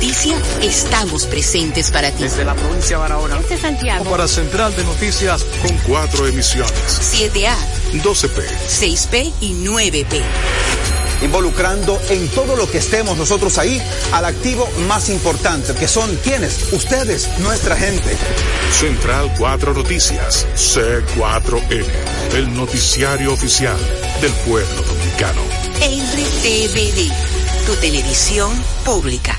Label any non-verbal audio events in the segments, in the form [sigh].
noticia, estamos presentes para ti. Desde la provincia de Barahona. Desde Santiago. Para Central de Noticias con cuatro emisiones. 7A, 12P, 6P y 9P involucrando en todo lo que estemos nosotros ahí al activo más importante, que son quienes, ustedes, nuestra gente. Central 4 Noticias, C4N, el noticiario oficial del pueblo dominicano. RTVD, tu televisión pública.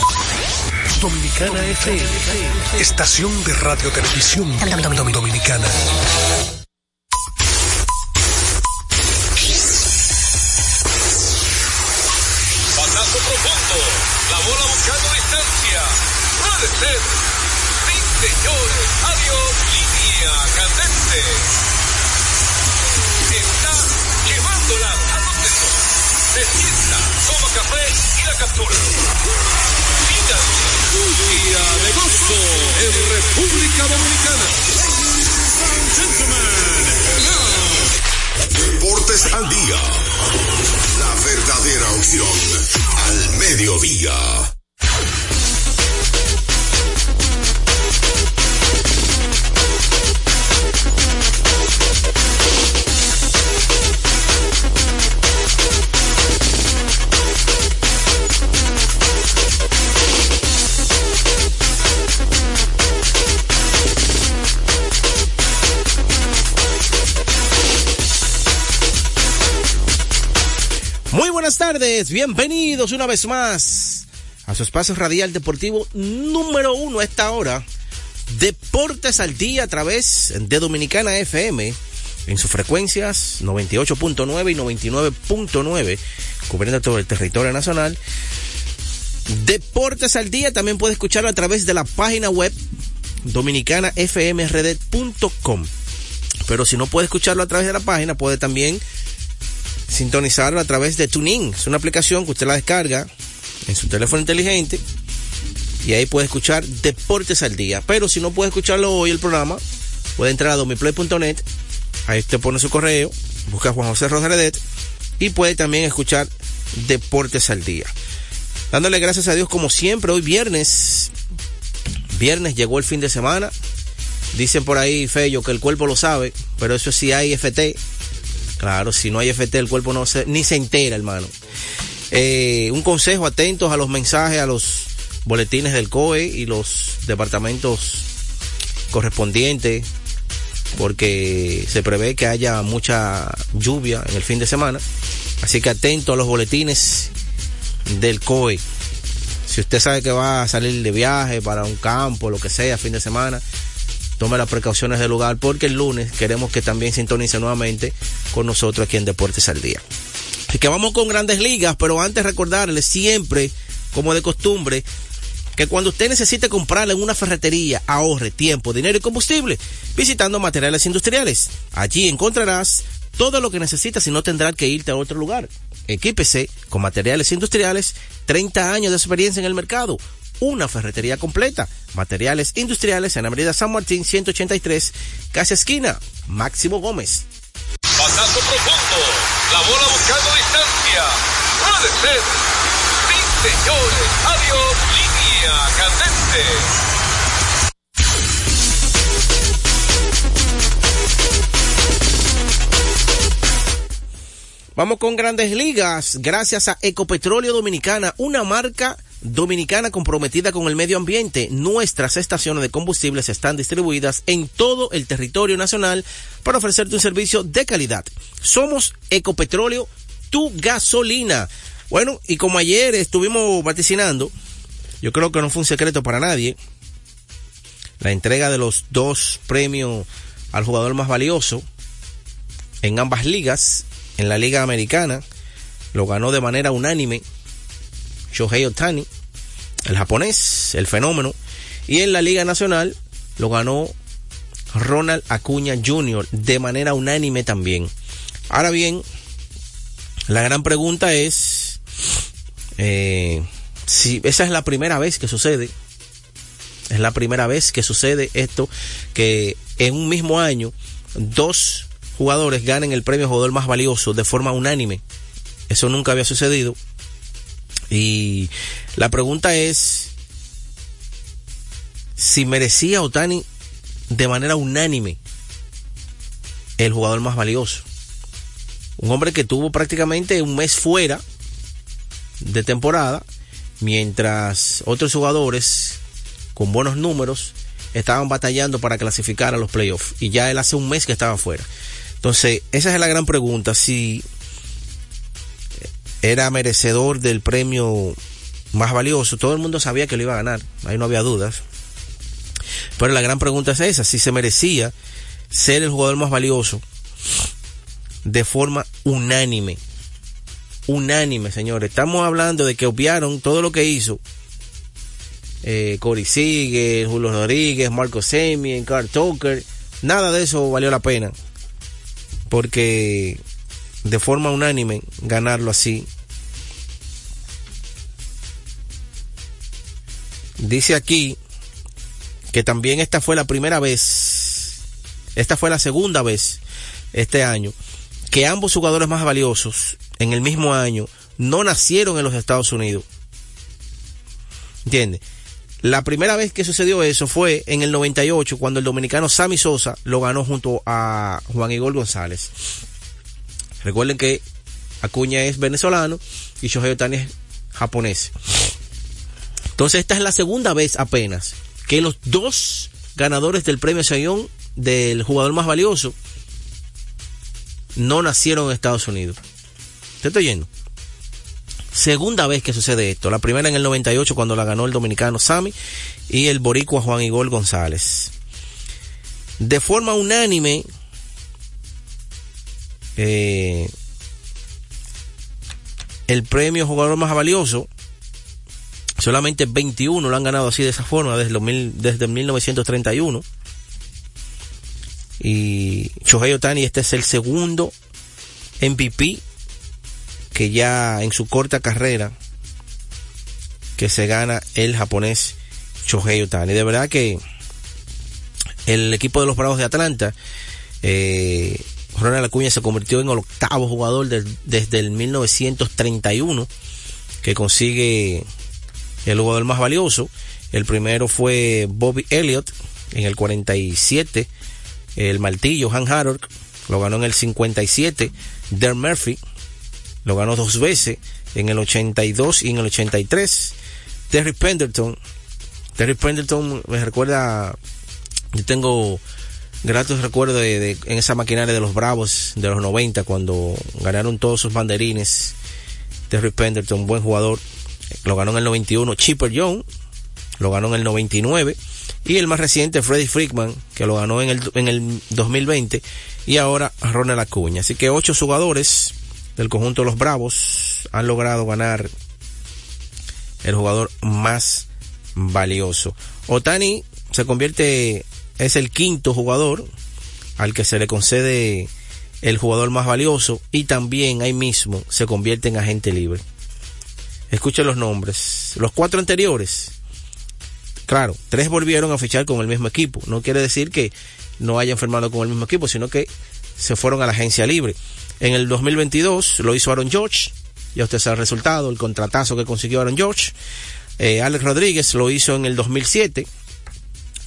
Dominicana FM, estación de radio televisión dominicana. Pasazo profundo, la bola buscando distancia, puede ser. Sí, señores, adiós, línea candente. Está llevándola a donde Se toma café y la captura. Un día de gozo en República Dominicana. Deportes al día. La verdadera opción al mediodía. Bienvenidos una vez más a su espacio radial deportivo número uno a esta hora. Deportes al día a través de Dominicana FM en sus frecuencias 98.9 y 99.9, cubriendo todo el territorio nacional. Deportes al día también puede escucharlo a través de la página web dominicanafmrd.com. Pero si no puede escucharlo a través de la página, puede también sintonizarlo a través de TuneIn. Es una aplicación que usted la descarga en su teléfono inteligente y ahí puede escuchar Deportes al Día. Pero si no puede escucharlo hoy el programa, puede entrar a domiplay.net, ahí usted pone su correo, busca a Juan José Rodríguez y puede también escuchar Deportes al Día. Dándole gracias a Dios como siempre, hoy viernes, viernes llegó el fin de semana. Dicen por ahí, Fello, que el cuerpo lo sabe, pero eso sí hay FT, Claro, si no hay FT, el cuerpo no se, ni se entera, hermano. Eh, un consejo, atentos a los mensajes, a los boletines del COE y los departamentos correspondientes, porque se prevé que haya mucha lluvia en el fin de semana. Así que atento a los boletines del COE. Si usted sabe que va a salir de viaje para un campo, lo que sea, fin de semana, tome las precauciones del lugar porque el lunes queremos que también sintonice nuevamente con nosotros aquí en Deportes al Día. Así que vamos con grandes ligas, pero antes recordarles siempre, como de costumbre, que cuando usted necesite comprarle en una ferretería, ahorre tiempo, dinero y combustible, visitando materiales industriales. Allí encontrarás todo lo que necesitas y no tendrás que irte a otro lugar. Equípese con materiales industriales, 30 años de experiencia en el mercado, una ferretería completa. Materiales industriales en Avenida San Martín 183, casi esquina, Máximo Gómez. Pasazo profundo, la bola buscando distancia. Puede ser. Sí, señores. Adiós, línea candente. Vamos con grandes ligas, gracias a Ecopetróleo Dominicana, una marca dominicana comprometida con el medio ambiente. Nuestras estaciones de combustibles están distribuidas en todo el territorio nacional para ofrecerte un servicio de calidad. Somos Ecopetróleo, tu gasolina. Bueno, y como ayer estuvimos vaticinando, yo creo que no fue un secreto para nadie, la entrega de los dos premios al jugador más valioso en ambas ligas, en la liga americana, lo ganó de manera unánime Shohei Otani, el japonés, el fenómeno, y en la liga nacional lo ganó Ronald Acuña Jr. de manera unánime también. Ahora bien, la gran pregunta es eh, si esa es la primera vez que sucede. Es la primera vez que sucede esto, que en un mismo año dos jugadores ganen el premio jugador más valioso de forma unánime. Eso nunca había sucedido. Y la pregunta es si merecía Otani de manera unánime el jugador más valioso. Un hombre que tuvo prácticamente un mes fuera de temporada, mientras otros jugadores con buenos números estaban batallando para clasificar a los playoffs. Y ya él hace un mes que estaba fuera. Entonces, esa es la gran pregunta, si era merecedor del premio más valioso. Todo el mundo sabía que lo iba a ganar, ahí no había dudas. Pero la gran pregunta es esa, si se merecía ser el jugador más valioso de forma unánime. Unánime, señores. Estamos hablando de que obviaron todo lo que hizo eh, Cory Sigue, Julio Rodríguez, Marco Semien, Carl Tucker. Nada de eso valió la pena. Porque de forma unánime ganarlo así. Dice aquí que también esta fue la primera vez, esta fue la segunda vez este año, que ambos jugadores más valiosos en el mismo año no nacieron en los Estados Unidos. ¿Entiendes? La primera vez que sucedió eso fue en el 98, cuando el dominicano Sammy Sosa lo ganó junto a Juan Igor González. Recuerden que Acuña es venezolano y Shohei Otani es japonés. Entonces esta es la segunda vez apenas que los dos ganadores del premio Sayón del jugador más valioso no nacieron en Estados Unidos. ¿Te estoy yendo? Segunda vez que sucede esto. La primera en el 98 cuando la ganó el dominicano Sammy y el boricua Juan Igor González. De forma unánime, eh, el premio jugador más valioso, solamente 21 lo han ganado así de esa forma desde, mil, desde 1931. Y Shohei Otani, este es el segundo MVP que ya en su corta carrera que se gana el japonés Shohei Otani. De verdad que el equipo de los Bravos de Atlanta eh, Ronald Acuña se convirtió en el octavo jugador desde el 1931 que consigue el jugador más valioso. El primero fue Bobby Elliott en el 47. El martillo Han Harold lo ganó en el 57. Der Murphy lo ganó dos veces en el 82 y en el 83. Terry Pendleton. Terry Pendleton me recuerda, yo tengo gratos recuerdos de, en esa maquinaria de los Bravos de los 90 cuando ganaron todos sus banderines. Terry Pendleton, buen jugador, lo ganó en el 91. Chipper Young lo ganó en el 99. Y el más reciente, Freddy Freakman, que lo ganó en el, en el 2020. Y ahora Ronald Acuña. Así que ocho jugadores del conjunto de los Bravos han logrado ganar el jugador más valioso. Otani se convierte es el quinto jugador al que se le concede el jugador más valioso y también ahí mismo se convierte en agente libre. Escuchen los nombres. Los cuatro anteriores, claro, tres volvieron a fichar con el mismo equipo. No quiere decir que no hayan firmado con el mismo equipo, sino que se fueron a la agencia libre. En el 2022 lo hizo Aaron George, ya usted sabe el resultado, el contratazo que consiguió Aaron George. Eh, Alex Rodríguez lo hizo en el 2007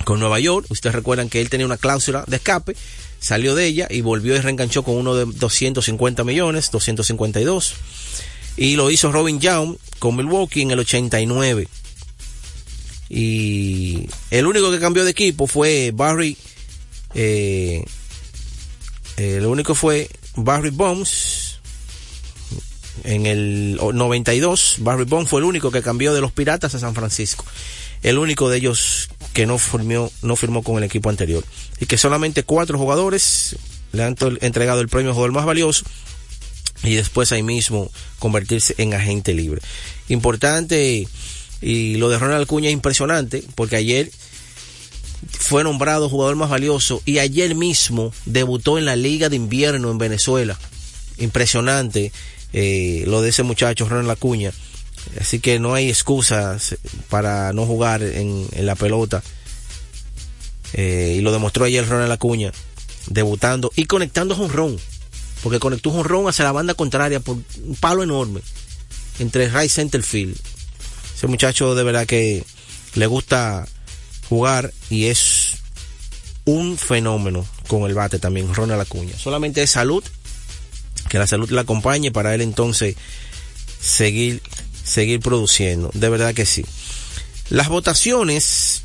con Nueva York. Ustedes recuerdan que él tenía una cláusula de escape, salió de ella y volvió y reenganchó con uno de 250 millones, 252. Y lo hizo Robin Young con Milwaukee en el 89. Y el único que cambió de equipo fue Barry. Eh, el único fue Barry Bonds. En el 92, Barry Bonds fue el único que cambió de los Piratas a San Francisco. El único de ellos que no firmó, no firmó con el equipo anterior. Y que solamente cuatro jugadores le han entregado el premio jugador más valioso y después ahí mismo convertirse en agente libre. Importante y lo de Ronald Acuña es impresionante porque ayer fue nombrado jugador más valioso y ayer mismo debutó en la Liga de Invierno en Venezuela. Impresionante eh, lo de ese muchacho Ronald Acuña. Así que no hay excusas para no jugar en, la pelota. Eh, y lo demostró ayer Ronald Acuña, debutando y conectando un ron. Porque conectó un ron hacia la banda contraria por un palo enorme entre right center field. Ese muchacho de verdad que le gusta jugar y es un fenómeno con el bate también, Ronald Acuña. Solamente es salud, que la salud le acompañe para él entonces seguir, seguir produciendo. De verdad que sí. Las votaciones,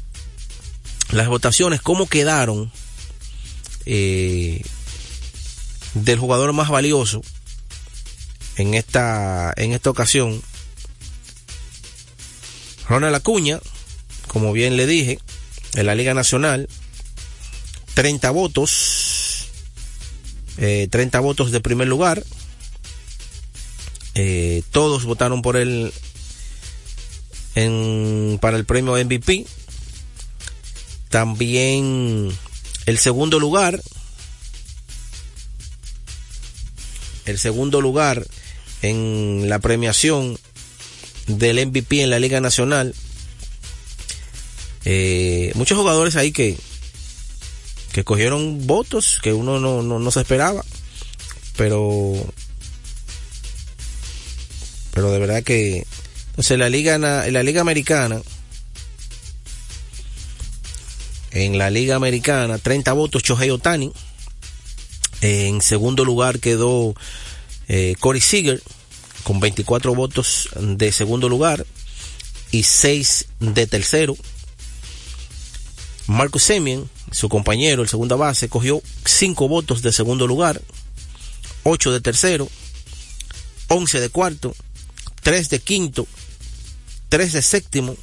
las votaciones, ¿cómo quedaron eh, del jugador más valioso en esta, en esta ocasión? Ronald Acuña, como bien le dije, en la Liga Nacional, 30 votos, 30 eh, votos de primer lugar, eh, todos votaron por él en, para el premio MVP. También el segundo lugar, el segundo lugar en la premiación del MVP en la Liga Nacional. Eh, muchos jugadores ahí que, que cogieron votos que uno no, no, se esperaba. Pero, pero de verdad que, entonces la liga, en la liga americana, en la liga americana, 30 votos Chohei Otani. En segundo lugar quedó eh, Corey Seager con 24 votos de segundo lugar y 6 de tercero. Marcus Semien, su compañero, el segunda base, cogió 5 votos de segundo lugar, 8 de tercero, 11 de cuarto, 3 de quinto, 3 de séptimo.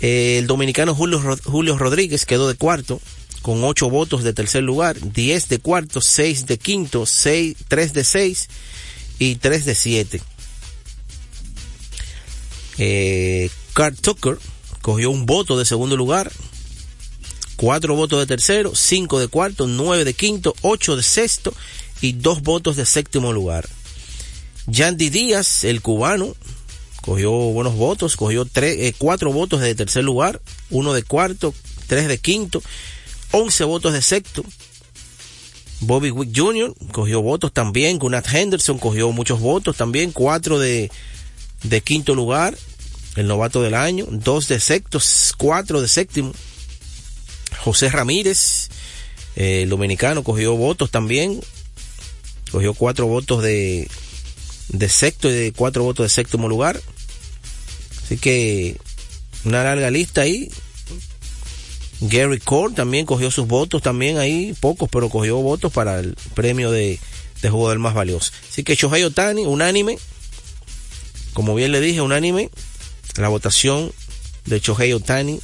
El dominicano Julio, Julio Rodríguez quedó de cuarto, con 8 votos de tercer lugar, 10 de cuarto, 6 de quinto, 6, 3 de 6 y 3 de 7. Eh, Carl Tucker cogió un voto de segundo lugar, 4 votos de tercero, 5 de cuarto, 9 de quinto, 8 de sexto y 2 votos de séptimo lugar. Yandy Díaz, el cubano, cogió buenos votos, cogió 4 eh, votos de tercer lugar, 1 de cuarto, 3 de quinto 11 votos de sexto. Bobby Wick Jr. cogió votos también. Gunnar Henderson cogió muchos votos también. 4 de, de quinto lugar. El novato del año. 2 de sexto. 4 de séptimo. José Ramírez. el dominicano cogió votos también. Cogió 4 votos de, de sexto y de 4 votos de séptimo lugar. Así que una larga lista ahí Gary Cole también cogió sus votos, también ahí pocos, pero cogió votos para el premio de, de jugador más valioso. Así que Shohei Otani, unánime, como bien le dije, unánime, la votación de Shohei Otani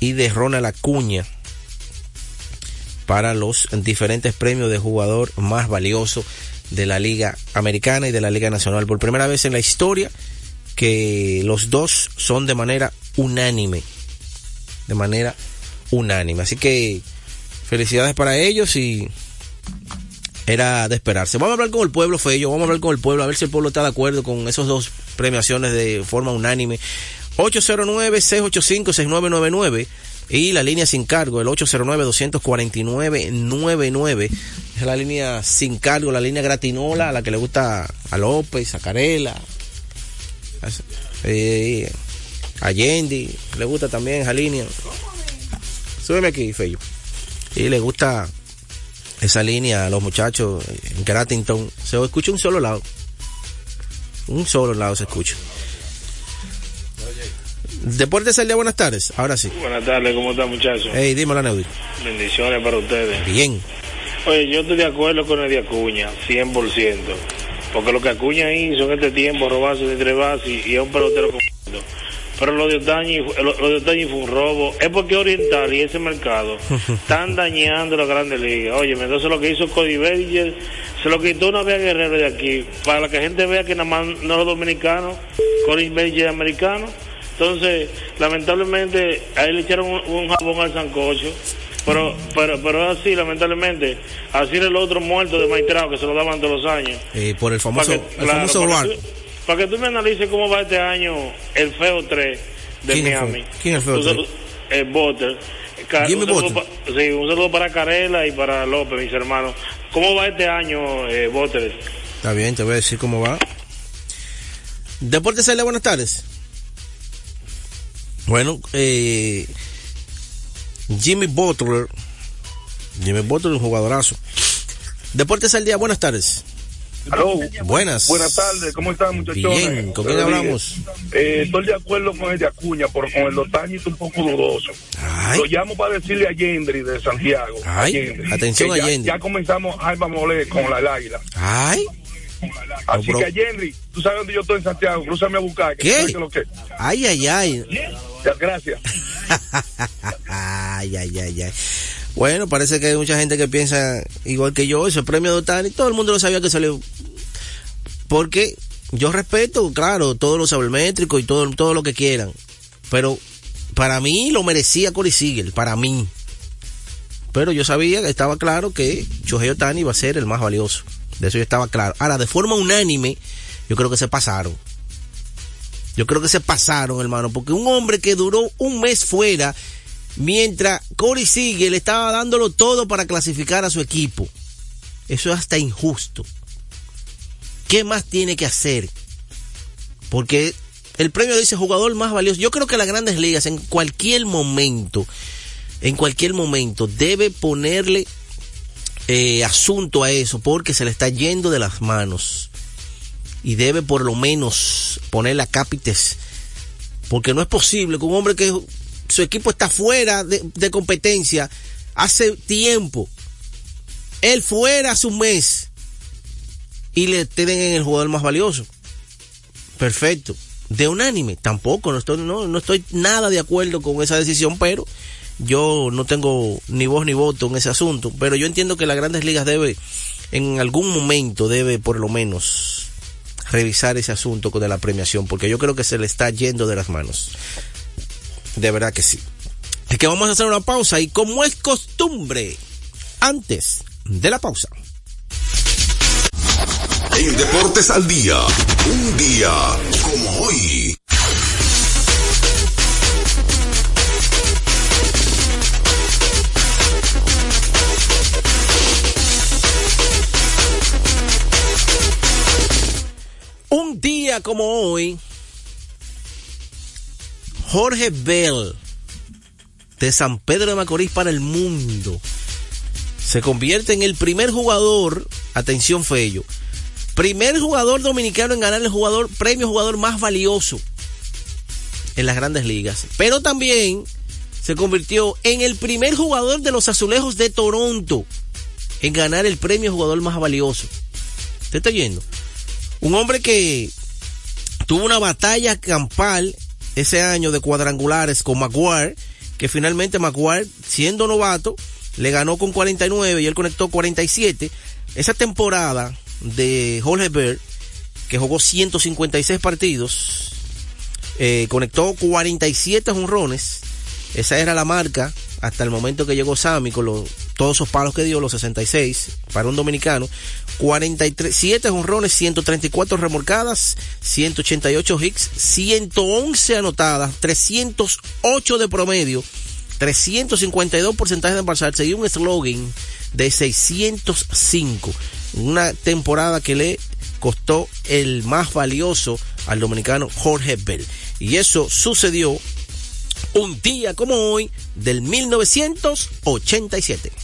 y de Ronald Acuña para los diferentes premios de jugador más valioso de la Liga Americana y de la Liga Nacional. Por primera vez en la historia que los dos son de manera unánime. De manera unánime. Así que felicidades para ellos y era de esperarse. Vamos a hablar con el pueblo, Fello, vamos a hablar con el pueblo, a ver si el pueblo está de acuerdo con esos dos premiaciones de forma unánime. 809-685-6999 y la línea sin cargo, el 809-249-99. Es la línea sin cargo, la línea gratinola, a la que le gusta a López, a Carela, a, eh, a Yendi, le gusta también esa línea. Súbeme aquí, Fello. Y le gusta esa línea, los muchachos en Gratington, se escucha un solo lado. Un solo lado se escucha. Deportes día, buenas tardes. Ahora sí. Buenas tardes, ¿cómo están muchachos? Hey, dímelo, Neudi. Bendiciones para ustedes. Bien. Oye, yo estoy de acuerdo con el de Acuña, 100%. Porque lo que Acuña hizo en este tiempo, robarse de tres bases y, es un pelotero completo. Pero lo de Otañi, lo, lo de Otañi fue un robo. Es porque Oriental y ese mercado [laughs] están dañando la grandes ligas. Oye, entonces lo que hizo Cody Bellinger, se lo quitó una vez a Guerrero de aquí. Para que la gente vea que nada más no los dominicanos, Cody Bellinger es americano. Entonces, lamentablemente, ahí le echaron un, un jabón al sancocho. Pero, pero, pero es así, lamentablemente. Así era el otro muerto de Maitrao que se lo daban todos los años. Eh, por el famoso, Para que- el claro, famoso para que tú- Para que tú me analices cómo va este año el feo 3 de ¿Quién Miami. ¿Quién es el feo Un saludo- El Butter. Ca- Jimmy un saludo Butler. pa- sí, un saludo para Carela y para López, mis hermanos. ¿Cómo va este año, eh, Butter? Está bien, te voy a decir cómo va. Deportes Celia, buenas tardes. Bueno, eh, Jimmy Butler. Jimmy Butler, un jugadorazo. Deportes al día, buenas tardes. Aló. Buenas. Buenas tardes, ¿cómo están muchachones? Bien, ¿con quién hablamos? Eh, estoy de acuerdo con el de Acuña, pero con el de Otañi está un poco dudoso. Lo llamo para decirle a Yendri de Santiago. Ay, atención a ya, Yendri. Ya comenzamos a Molé con la águila. Ay. Así No, que Yendri, tú sabes dónde yo estoy en Santiago, cruzame a buscar. que ¿Qué? lo que. Ay, ay, ay. Ya, gracias. [laughs] ay, ay, ay, ay. Bueno, parece que hay mucha gente que piensa igual que yo, ese premio de Otani, todo el mundo lo sabía que salió. Porque yo respeto, claro, todos los sabermétricos y todo, todo lo que quieran. Pero para mí lo merecía Corey Siegel, para mí. Pero yo sabía estaba claro que Shohei Otani iba a ser el más valioso. De eso yo estaba claro. Ahora, de forma unánime, yo creo que se pasaron. Yo creo que se pasaron, hermano, porque un hombre que duró un mes fuera, mientras Corey Siegel estaba dándolo todo para clasificar a su equipo. Eso es hasta injusto. ¿Qué más tiene que hacer? Porque el premio dice jugador más valioso. Yo creo que las grandes ligas en cualquier momento, en cualquier momento, debe ponerle eh, asunto a eso porque se le está yendo de las manos. Y debe por lo menos ponerle a cápites. Porque no es posible que un hombre que su equipo está fuera de, de competencia hace tiempo. Él fuera hace un mes y le tienen en el jugador más valioso. Perfecto. De unánime, tampoco, no estoy, no, no estoy nada de acuerdo con esa decisión, pero yo no tengo ni voz ni voto en ese asunto. Pero yo entiendo que las grandes ligas debe, en algún momento, debe por lo menos revisar ese asunto con la premiación, porque yo creo que se le está yendo de las manos. De verdad que sí. Es que vamos a hacer una pausa y como es costumbre, antes de la pausa. En Deportes al Día, un día como hoy. Como hoy, Jorge Bell, de San Pedro de Macorís para el mundo, se convierte en el primer jugador, atención Fello, primer jugador dominicano en ganar el jugador, premio jugador más valioso en las grandes ligas. Pero también se convirtió en el primer jugador de los azulejos de Toronto en ganar el premio jugador más valioso. ¿Usted está yendo? Un hombre que tuvo una batalla campal ese año de cuadrangulares con Maguire, que finalmente Maguire, siendo novato, le ganó con 49 y él conectó 47. Esa temporada de Jorge Bird, que jugó 156 partidos, eh, conectó 47 jonrones. Esa era la marca hasta el momento que llegó Sammy con los, todos esos palos que dio, los 66 para un dominicano. 47 jonrones, 134 remolcadas, 188 hits, 111 anotadas, 308 de promedio, 352 porcentaje de embalsarse y un slogan de 605. Una temporada que le costó el más valioso al dominicano Jorge Bell. Y eso sucedió un día como hoy del 1987.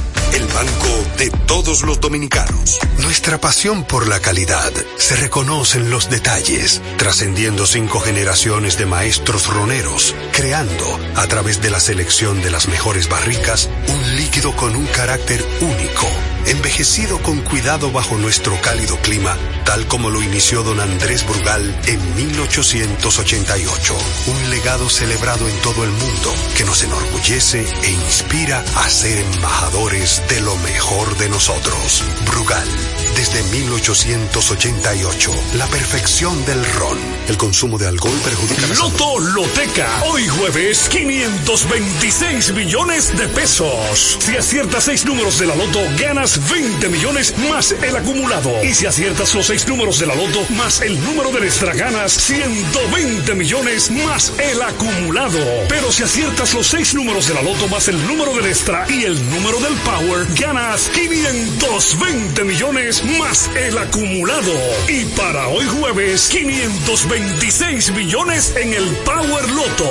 el banco de todos los dominicanos. Nuestra pasión por la calidad se reconoce en los detalles, trascendiendo cinco generaciones de maestros roneros, creando, a través de la selección de las mejores barricas, un líquido con un carácter único, envejecido con cuidado bajo nuestro cálido clima, tal como lo inició don Andrés Brugal en 1888. Un legado celebrado en todo el mundo que nos enorgullece e inspira a ser embajadores de lo mejor de nosotros. Brugal, desde 1888, la perfección del ron. El consumo de alcohol perjudica la. Loto Loteca. Hoy jueves, 526 millones de pesos. Si aciertas seis números de la Loto, ganas 20 millones más el acumulado. Y si aciertas los seis números de la Loto más el número de extra, ganas 120 millones más el acumulado. Pero si aciertas los seis números de la Loto más el número del extra y el número del Power, ganas 520 millones más el acumulado. Y para hoy jueves, 526 millones en el Power Loto.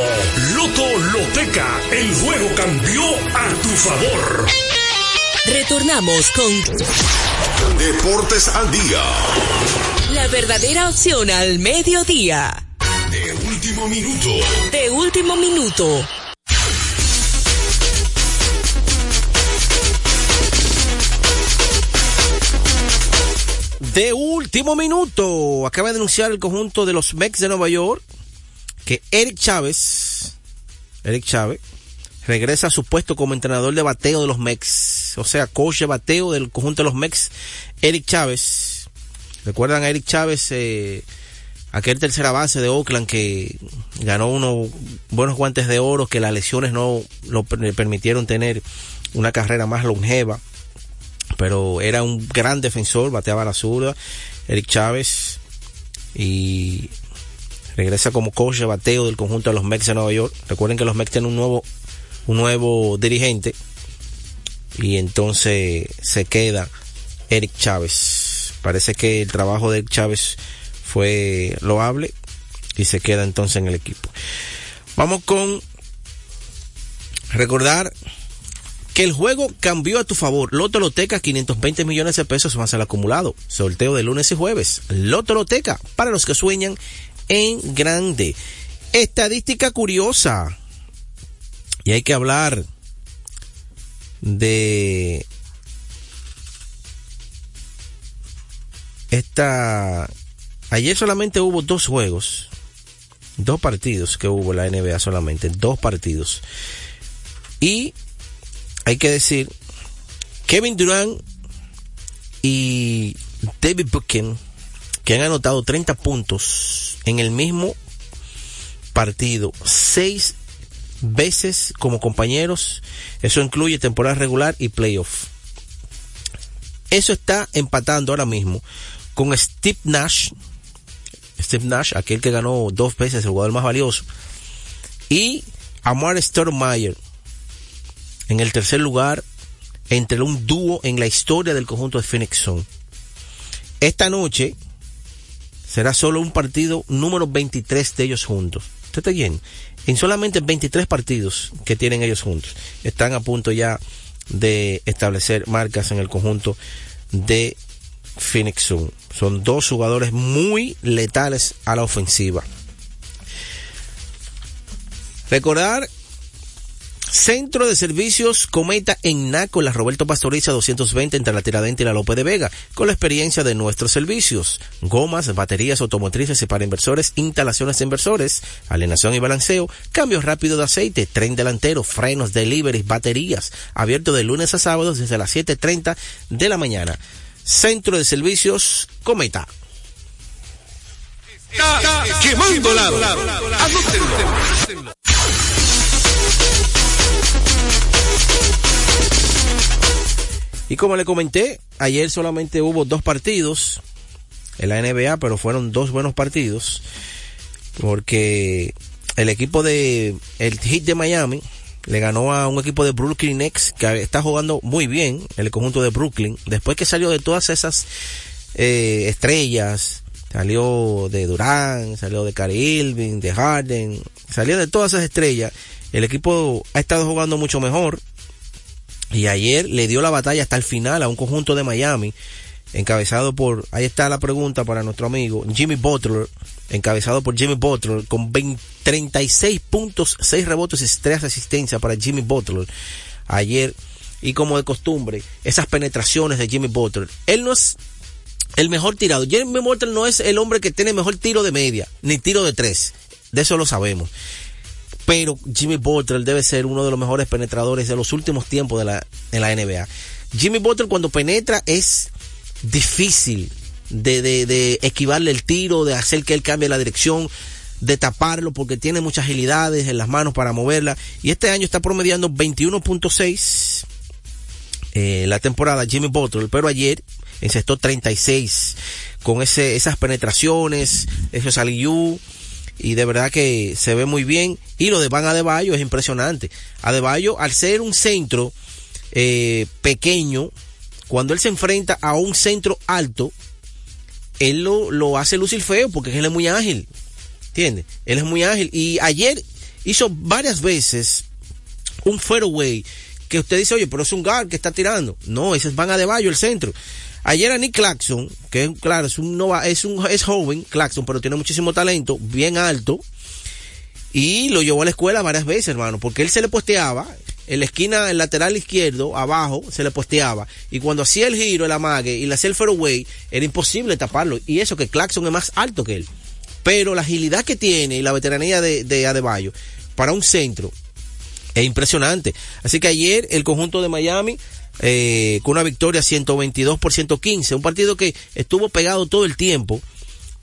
Loto Loteca, el juego cambió a tu favor. Retornamos con Deportes al día. la verdadera opción al mediodía. De último minuto. De último minuto. De último minuto, acaba de denunciar el conjunto de los Mex de Nueva York que Eric Chávez, Eric Chávez, regresa a su puesto como entrenador de bateo de los O sea, coach de bateo del conjunto de los Mex, Eric Chávez. ¿Recuerdan a Eric Chávez, eh, aquel tercera base de Oakland que ganó unos buenos guantes de oro, que las lesiones no lo le permitieron tener una carrera más longeva? pero era un gran defensor, bateaba la zurda, Eric Chávez, y regresa como coach de bateo del conjunto de los Mets de Nueva York. Recuerden que los Mets tienen un nuevo, un nuevo dirigente, y entonces se queda Eric Chávez. Parece que el trabajo de Eric Chávez fue loable y se queda entonces en el equipo. Vamos con recordar que el juego cambió a tu favor. Loto Loteca, 520 millones de pesos más al acumulado. Sorteo de lunes y jueves. Loto Loteca, para los que sueñan en grande. Estadística curiosa. Y hay que hablar de esta... Ayer solamente hubo dos juegos. Dos partidos que hubo la NBA solamente. Dos partidos. Y hay que decir, Kevin Durant y David Buchanan, que han anotado 30 puntos en el mismo partido, seis veces como compañeros, eso incluye temporada regular y playoff. Eso está empatando ahora mismo con Steve Nash, Steve Nash, aquel que ganó dos veces el jugador más valioso, y Amar Stoudemire, en el tercer lugar entre un dúo en la historia del conjunto de Phoenix Sun. Esta noche será solo un partido número 23 de ellos juntos. ¿Usted está bien? En solamente 23 partidos que tienen ellos juntos. Están a punto ya de establecer marcas en el conjunto de Phoenix Sun. Son dos jugadores muy letales a la ofensiva. Recordar Centro de Servicios Cometa en Naco, la Roberto Pastoriza 220 entre la Tiradente y la Lope de Vega, con la experiencia de nuestros servicios. Gomas, baterías automotrices y para inversores, instalaciones de inversores, alienación y balanceo, cambio rápido de aceite, tren delantero, frenos, delivery, baterías, abierto de lunes a sábados desde las 7.30 de la mañana. Centro de Servicios Cometa. Quemando lado. Y como le comenté, ayer solamente hubo dos partidos en la NBA, pero fueron dos buenos partidos. Porque el equipo de el Heat de Miami le ganó a un equipo de Brooklyn Nets que está jugando muy bien, el conjunto de Brooklyn, después que salió de todas esas eh, estrellas, salió de Durán, salió de Kyrie Irving, de Harden, salió de todas esas estrellas, el equipo ha estado jugando mucho mejor, y ayer le dio la batalla hasta el final a un conjunto de Miami, encabezado por, ahí está la pregunta para nuestro amigo, Jimmy Butler, encabezado por Jimmy Butler, con 20, 36 puntos, 6 rebotes y 3 asistencias para Jimmy Butler ayer. Y como de costumbre, esas penetraciones de Jimmy Butler. Él no es el mejor tirado. Jimmy Butler no es el hombre que tiene mejor tiro de media, ni tiro de tres. De eso lo sabemos pero Jimmy Butler debe ser uno de los mejores penetradores de los últimos tiempos de la, en la NBA. Jimmy Butler cuando penetra es difícil de, de, de esquivarle el tiro, de hacer que él cambie la dirección, de taparlo porque tiene muchas agilidades en las manos para moverla. Y este año está promediando 21.6 eh, la temporada Jimmy Butler, pero ayer encestó 36 con ese, esas penetraciones, esos aliyu y de verdad que se ve muy bien. Y lo de Van Adebayo es impresionante. Adebayo, al ser un centro eh, pequeño, cuando él se enfrenta a un centro alto, él lo, lo hace lucir feo porque él es muy ágil. ¿Entiendes? Él es muy ágil. Y ayer hizo varias veces un fairway que usted dice, oye, pero es un guard que está tirando. No, ese es Van Adebayo, el centro. Ayer a Nick Claxon, que claro, es un es un es joven, Claxon, pero tiene muchísimo talento, bien alto, y lo llevó a la escuela varias veces, hermano, porque él se le posteaba, en la esquina, el lateral izquierdo, abajo, se le posteaba, y cuando hacía el giro, el amague, y le hacía el fairway, era imposible taparlo, y eso que Claxon es más alto que él. Pero la agilidad que tiene y la veteranía de, de Adebayo para un centro es impresionante. Así que ayer el conjunto de Miami eh, con una victoria 122 por 115, un partido que estuvo pegado todo el tiempo,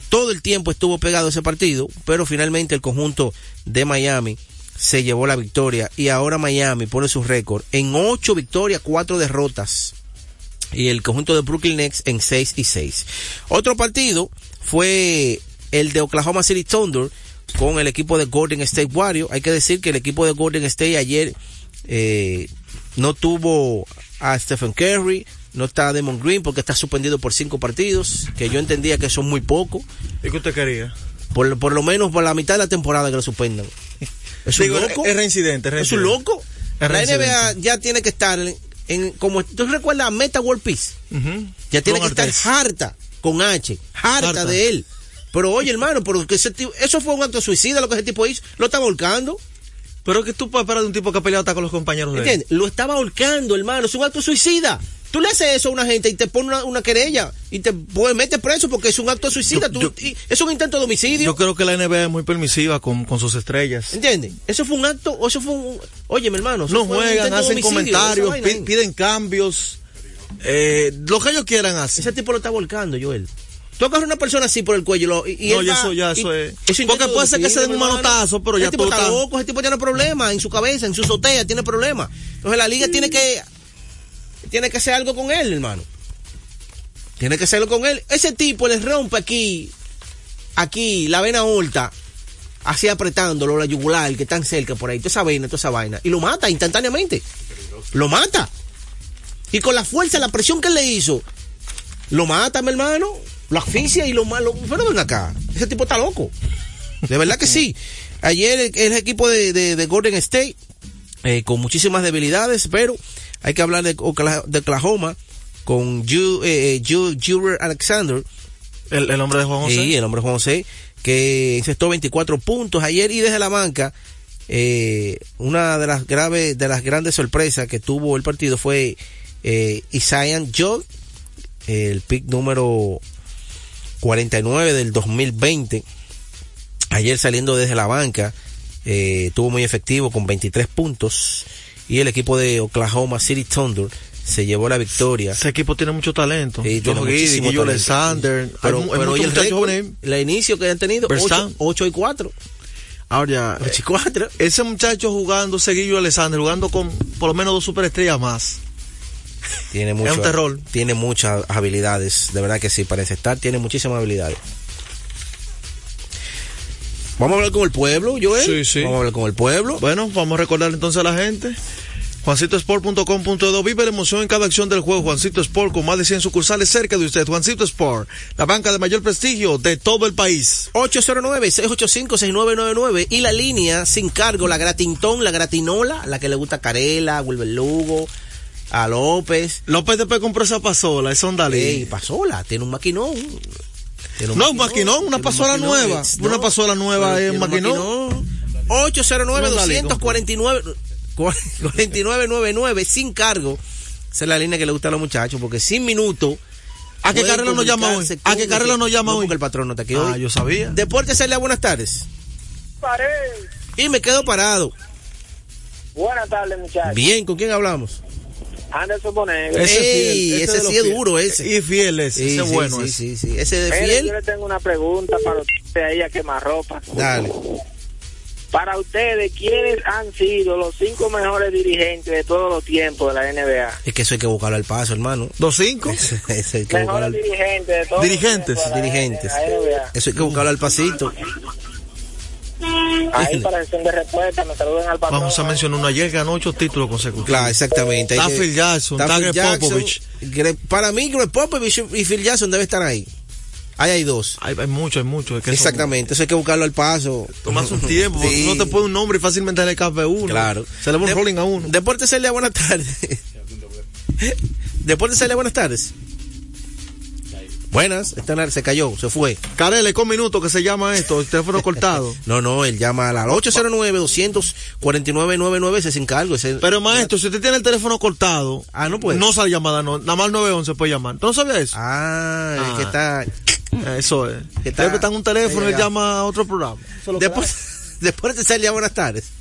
todo el tiempo estuvo pegado ese partido, pero finalmente el conjunto de Miami se llevó la victoria y ahora Miami pone su récord en 8 victorias, 4 derrotas y el conjunto de Brooklyn Nets en 6 y 6. Otro partido fue el de Oklahoma City Thunder con el equipo de Golden State Warriors. Hay que decir que el equipo de Golden State ayer eh, no tuvo a Stephen Curry, no está Demon Green porque está suspendido por cinco partidos, que yo entendía que son muy pocos. ¿Y qué usted quería? Por, por lo menos por la mitad de la temporada que lo suspendan. Es un loco. Es reincidente, es reincidente. Es un loco. Es la NBA ya tiene que estar en, como tú recuerdas Meta World Peace. Ya tiene que estar harta con H, harta, de él. Pero oye, hermano, pero que ese eso fue un acto suicida lo que ese tipo hizo, lo está volcando. Pero que tú puedes esperar de un tipo que ha peleado hasta con los compañeros de ¿Entiendes? Lo estaba ahorcando, hermano. Es un acto suicida. Tú le haces eso a una gente y te pone una, querella y te pues, metes preso porque es un acto suicida. Tú, es un intento de homicidio. Yo creo que la NBA es muy permisiva con, con sus estrellas. ¿Entiendes? Eso fue un acto, eso fue un... Oye, mi hermano. No juegan, hacen comentarios, piden cambios. Eh, lo que ellos quieran hacer. Ese tipo lo está volcando, Joel. Tú agarras una persona así por el cuello y, no, eso ya, eso es. Porque puede ser que se den un manotazo, pero ya tipo está loco, ese tipo tiene problemas en su cabeza, en su sotea, tiene problemas. Entonces la liga tiene que tiene que hacer algo con él, hermano. Tiene que hacerlo con él. Ese tipo le rompe aquí, aquí, la vena alta, así apretándolo, la yugular, que están cerca por ahí, toda esa vena, toda esa vaina, y lo mata instantáneamente. Lo mata. Y con la fuerza, la presión que él le hizo, lo mata, mi hermano lo asfixia y lo malo. Pero ven acá, ese tipo está loco. De verdad que sí. Ayer el, equipo de, de, Golden State, eh, con muchísimas debilidades, pero hay que hablar de, de Oklahoma con Ju, eh, eh Alexander. El, hombre de Juan José. Sí, el hombre de Juan José, que encestó 24 puntos ayer y desde la banca eh, una de las graves, de las grandes sorpresas que tuvo el partido fue eh, Isaiah Joe, el pick número 49 del 2020. Ayer saliendo desde la banca, eh, tuvo muy efectivo con 23 puntos. Y el equipo de Oklahoma City Thunder se llevó la victoria. Ese equipo tiene mucho talento. Sí, tiene Guillo talento. Alexander. Pero, Hay hay el récord, el inicio que han tenido, Verstappen. 8, y 4. Ahora ya, 8 y 4. ese muchacho jugando, Seguillo Alexander, jugando con por lo menos dos superestrellas más. Tiene mucho, un terror. Tiene muchas habilidades, de verdad que sí, para estar tiene muchísimas habilidades. Vamos a hablar con el pueblo, Joel. Sí, sí. Vamos a hablar con el pueblo. Bueno, vamos a recordar entonces a la gente. JuancitoSport.com.do Vive la emoción en cada acción del juego. Juancito Sport con más de 100 sucursales cerca de usted. Juancito Sport, la banca de mayor prestigio de todo el país. 809-685-6999 y la línea sin cargo, la gratintón, la gratinola, la que le gusta Carela, Wilber Lugo, a López. López después compró esa pasola, esa Ondalí. Ey, pasola, tiene un maquinón. Tiene No, un maquinón, una un pasola maquinón, nueva. es- Una pasola nueva es un maquinón. 809-249 4999 sin cargo. Esa es la línea que le gusta a los muchachos, porque sin minuto. ¿A qué Carrera nos llama hoy? ¿A qué Carrera nos llama no, hoy? Porque el patrón no está aquí Ah, hoy. yo sabía. Deportes Celia, buenas tardes. Y me quedo parado. Buenas tardes, muchachos. Bien, ¿con quién hablamos? Anderson Bonegra. Ese es Ey, fiel, ese los sí es duro, ese. Y fiel ese, Sí, ese es sí, bueno sí, ese. sí, sí. Ese de fiel. yo le tengo una pregunta para usted ahí a quemarropa. Dale. Para ustedes, ¿quiénes han sido los cinco mejores dirigentes de todos los tiempos de la NBA? Es que eso hay que buscarlo al paso, hermano. ¿Dos cinco? Ese hay que buscarlo Mejores al dirigentes de todos Dirigentes. los tiempos de la, Dirigentes. de la NBA. Eso hay que buscarlo al pasito. Ahí para sesión de respuesta, me saluden al patrón. Vamos a mencionar uno ayer, ganó ocho títulos consecutivos. Claro, exactamente. Está Phil Jackson, está Greg. Popovich. Para mí, Greg Popovich y Phil Jackson deben estar ahí. Ahí hay dos. Hay, hay mucho, hay mucho. es que son- Exactamente. Eso hay que buscarlo al paso. Tomas un tiempo, Sí. no te pone un nombre y fácilmente le cabe uno. Claro. Se le va un rolling a uno. Deportes Celia, buenas tardes. [laughs] Deportes Celia, buenas tardes. Buenas, está en la- se cayó, se fue. Carele, con minutos que se llama esto, el teléfono cortado. [laughs] No, no, él llama a la 809-249-99, ese sin cargo. Ese, Pero maestro, si usted tiene el teléfono cortado, ah, no puede. no sale llamada, no, nada más 911 puede llamar. ¿Tú no sabías eso? Ah, Ah. que está. Eso es. Que está en un teléfono y llama a otro programa. Es que Deportes, Deportes Celia, buenas tardes. [laughs]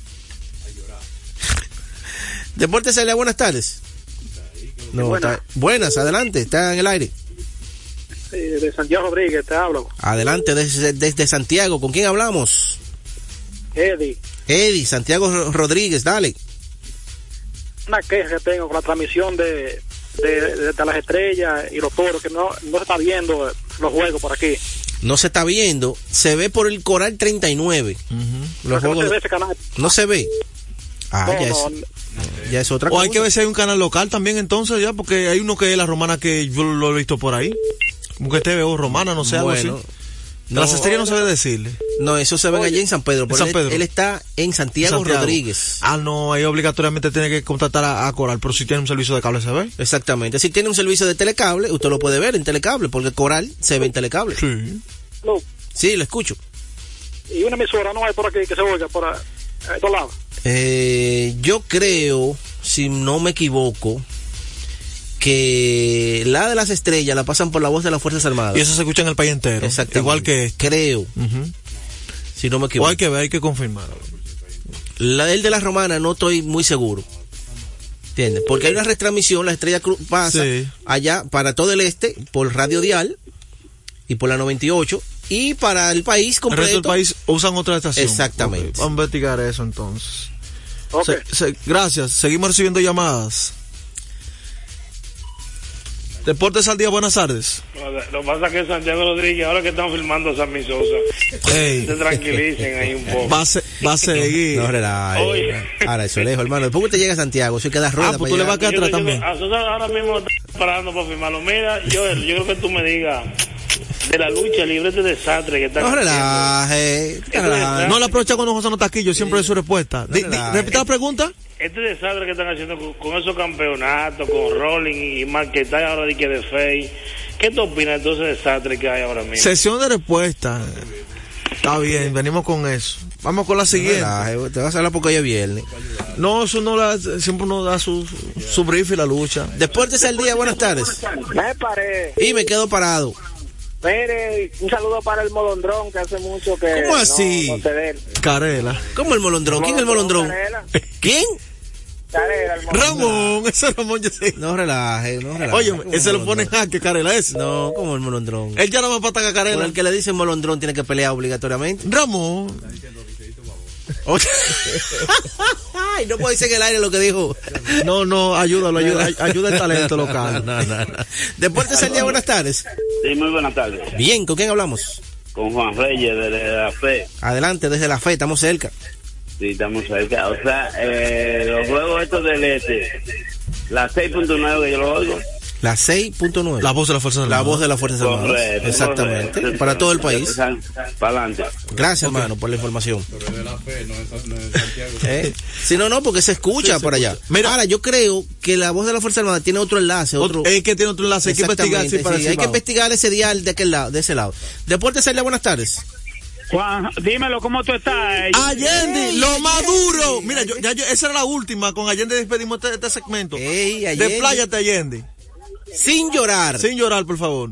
Deportes Celia, buenas tardes. No, Buenas. está- buenas, adelante, está en el aire. De Santiago Rodríguez te hablo. Adelante, desde, desde Santiago, ¿con quién hablamos? Eddie, Eddie, Santiago Ro- Rodríguez, dale. una queja que tengo con la transmisión de, de, de- de las estrellas y los toros, que no, no se está viendo los juegos por aquí. No se está viendo, se ve por el Coral 39. Los Porque no juegos- se ve ese canal. no se ve. Ah, No, ya, no, es, ya es otra O cosa. hay que ver si hay un canal local también entonces ya, porque hay uno que es la romana que yo lo he visto por ahí. O romana, no sé, algo Bueno, así. De las estrellas no se debe decirle. No, eso se ve allí en San Pedro. En pero San él- Pedro. Él, está en Santiago, Santiago. Rodríguez. Ah, no, ahí obligatoriamente tiene que contactar a, a Coral, pero si tiene un servicio de cable se ve. Exactamente. Si tiene un servicio de telecable, usted lo puede ver en telecable, porque Coral se ve en telecable. Sí. No, Sí, lo escucho. y una emisora no hay por aquí que se oiga por a, a estos lados. Eh, yo creo, si no me equivoco, que la de las estrellas la pasan por la voz de las Fuerzas Armadas. Y eso se escucha en el país entero. Exactamente. Igual que este. Creo, si no me O equivoco. hay que ver, hay que confirmar. La del de la romana no estoy muy seguro. ¿Entiendes? Porque hay una retransmisión, la estrella cru- pasa Sí. allá para todo el este por Radio Dial y por la 98 y para el país El completo. resto del país usan otra estación. Exactamente. Vamos a investigar eso entonces. Ok. Se- se- gracias. Seguimos recibiendo llamadas. Deportes al día, buenas tardes. Lo que pasa es que Santiago Rodríguez, ahora que están filmando a Sammy Sosa, Ey. se tranquilicen ahí un poco. Va a, se- va a [laughs] seguir. No, relaje. Oye. Ahora, eso lejos, hermano. Después que usted llega a Santiago, eso queda rueda. Ah, pues para tú le vas a quedar atrás yo- también. A Sosa ahora mismo está parando para firmarlo. Mira, yo, yo creo que tú me digas de la lucha libre, este desastre que está No haciendo. relaje. Eso relaje. es- No le aprovecha cuando José no está aquí, yo siempre doy su respuesta. Repita la pregunta. Este desastre que están haciendo con, con esos campeonatos, con Rolling y Marquetay ahora de que de Fey. ¿Qué tú opinas de todo ese desastre que hay ahora mismo? Sesión de respuesta. Está bien, venimos con eso. Vamos con la siguiente. Relaje, te vas a hablar porque hoy es viernes. No, eso no da, siempre uno da su, su brief y la lucha. Deportes al día, buenas tardes. Me paré. Y me quedo parado. Mire, un saludo para el molondrón que hace mucho que. ¿Cómo así? No, no se ve. Carela. ¿Cómo el molondrón? ¿Quién es el molondrón? Carela. [laughs] ¿Quién? Carela, el molondrón. Ramón, ese Ramón yo sé. No relaje, no relaje. Oye, ¿Cómo ese lo pone en jaque, Carela, ese. No, como el molondrón. Él ya no va para atacar a Carela. el que le dicen molondrón tiene que pelear obligatoriamente. Ramón. Ay, no puedo decir en el aire lo que dijo. No, no, ayúdalo, ayuda, ayuda el talento local. No, no, no. Deportes al día, buenas tardes. Sí, muy buenas tardes. Bien, ¿con quién hablamos? Con Juan Reyes de la fe. Adelante, desde la fe, estamos cerca. Sí, estamos cerca. O sea, eh, los juegos estos del este, la 6.9 que yo lo oigo. La 6.9. La voz de la Fuerza La voz de las Fuerzas Armadas. Correcto, Exactamente. correcto. Para todo el país. Para adelante. Gracias, hermano, por la información. Eh, Si no, no, porque se escucha por allá. Mira- Ahora, yo creo que la voz de la Fuerza Armada tiene otro enlace. Otro... Es que tiene otro enlace, hay que investigar. Sí, para sí, hay que investigar ese dial de aquel lado, de ese lado. Deportes Celia, buenas tardes. Juan, dímelo, ¿cómo tú estás? Allende, lo más duro. Mira, yo, ya yo- esa era la última. Con Allende despedimos este, este segmento. Ey, Allende. Despláyate, Allende. Sin llorar. Sin llorar, por favor.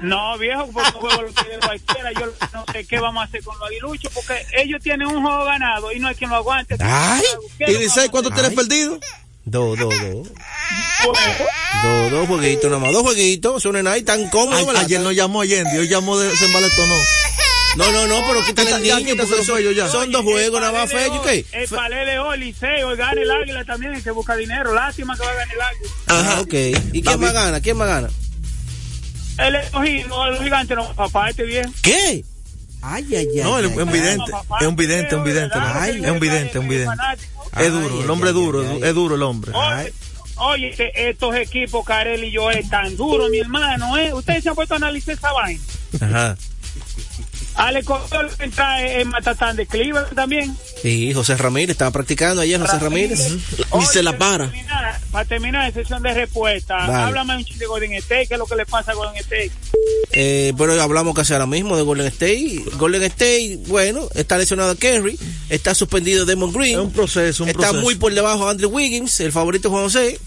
No, viejo, porque juego lo que de cualquiera. Yo no sé qué vamos a hacer con los aguiluchos, porque ellos tienen un juego ganado y no hay quien lo aguante. Ay, ¿Qué ¿Y dice cuánto tienes perdido? Dos, dos, dos. Dos, dos jueguitos nada más. Dos jueguitos. Son ahí tan cómodos. Ayer no llamó Allende, hoy llamó de se embaletonó. No, no, no, pero quítale el niño. porque son, Fello, ya. son dos juegos nada más, Fello. ¿Qué? El palé de hoy, Liceo, gana el águila también, el que busca dinero. Lástima que va a ganar el águila. Ajá, ok. ¿Y quién más gana? ¿Quién más gana? El escogido, el gigante, no, papá, este viejo. ¿Qué? Ay, ay, ay. No, es un ay. vidente. Es un vidente, es un vidente. Ay, Es un vidente, es un vidente. Es duro, el hombre es duro, es duro el hombre. Oye, oye, este- estos equipos, Carel y yo, es tan duro, mi hermano, ¿eh? Ustedes se han puesto a analizar esa vaina. Ajá. Ale Correa entra en Matatán de Cleveland también. Sí, José Ramírez estaba practicando ayer, José Ramírez. Ni se la para. Para terminar, para terminar la sesión de respuesta, Dale. háblame un chiste de Golden State, ¿qué es lo que le pasa a Golden State? Eh, pero hablamos casi ahora mismo de Golden State. Golden State, bueno, está lesionado Kerry, está suspendido Demon Green. Es un proceso, un está proceso. muy por debajo Andrew Wiggins, el favorito Juan José.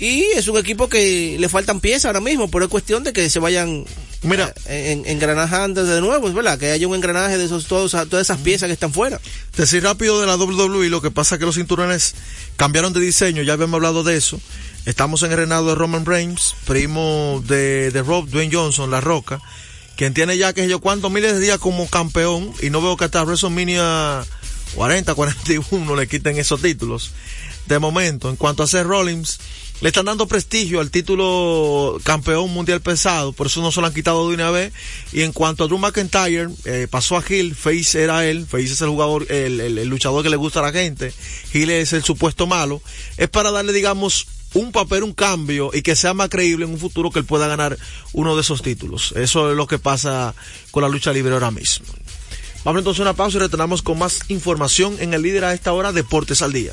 Y es un equipo que le faltan piezas ahora mismo, pero es cuestión de que se vayan Mira, eh, en, engranajando de nuevo, es verdad, que haya un engranaje de esos todos, todas esas piezas que están fuera. decir rápido de la WWE, lo que pasa es que los cinturones cambiaron de diseño, ya habíamos hablado de eso. Estamos en el reinado de Roman Reigns, primo de, de Rob Dwayne Johnson, La Roca, quien tiene ya que yo cuántos miles de días como campeón y no veo que hasta WrestleMania 40, 41 le quiten esos títulos. De momento, en cuanto a Seth Rollins, le están dando prestigio al título campeón mundial pesado, por eso no se lo han quitado de una vez. Y en cuanto a Drew McIntyre, eh, pasó a Hill, Face era él, Face es el jugador, el, luchador que le gusta a la gente, Hill es el supuesto malo, es para darle, digamos, un papel, un cambio y que sea más creíble en un futuro que él pueda ganar uno de esos títulos. Eso es lo que pasa con la lucha libre ahora mismo. Vamos entonces a una pausa y retornamos con más información en el líder a esta hora, Deportes al Día.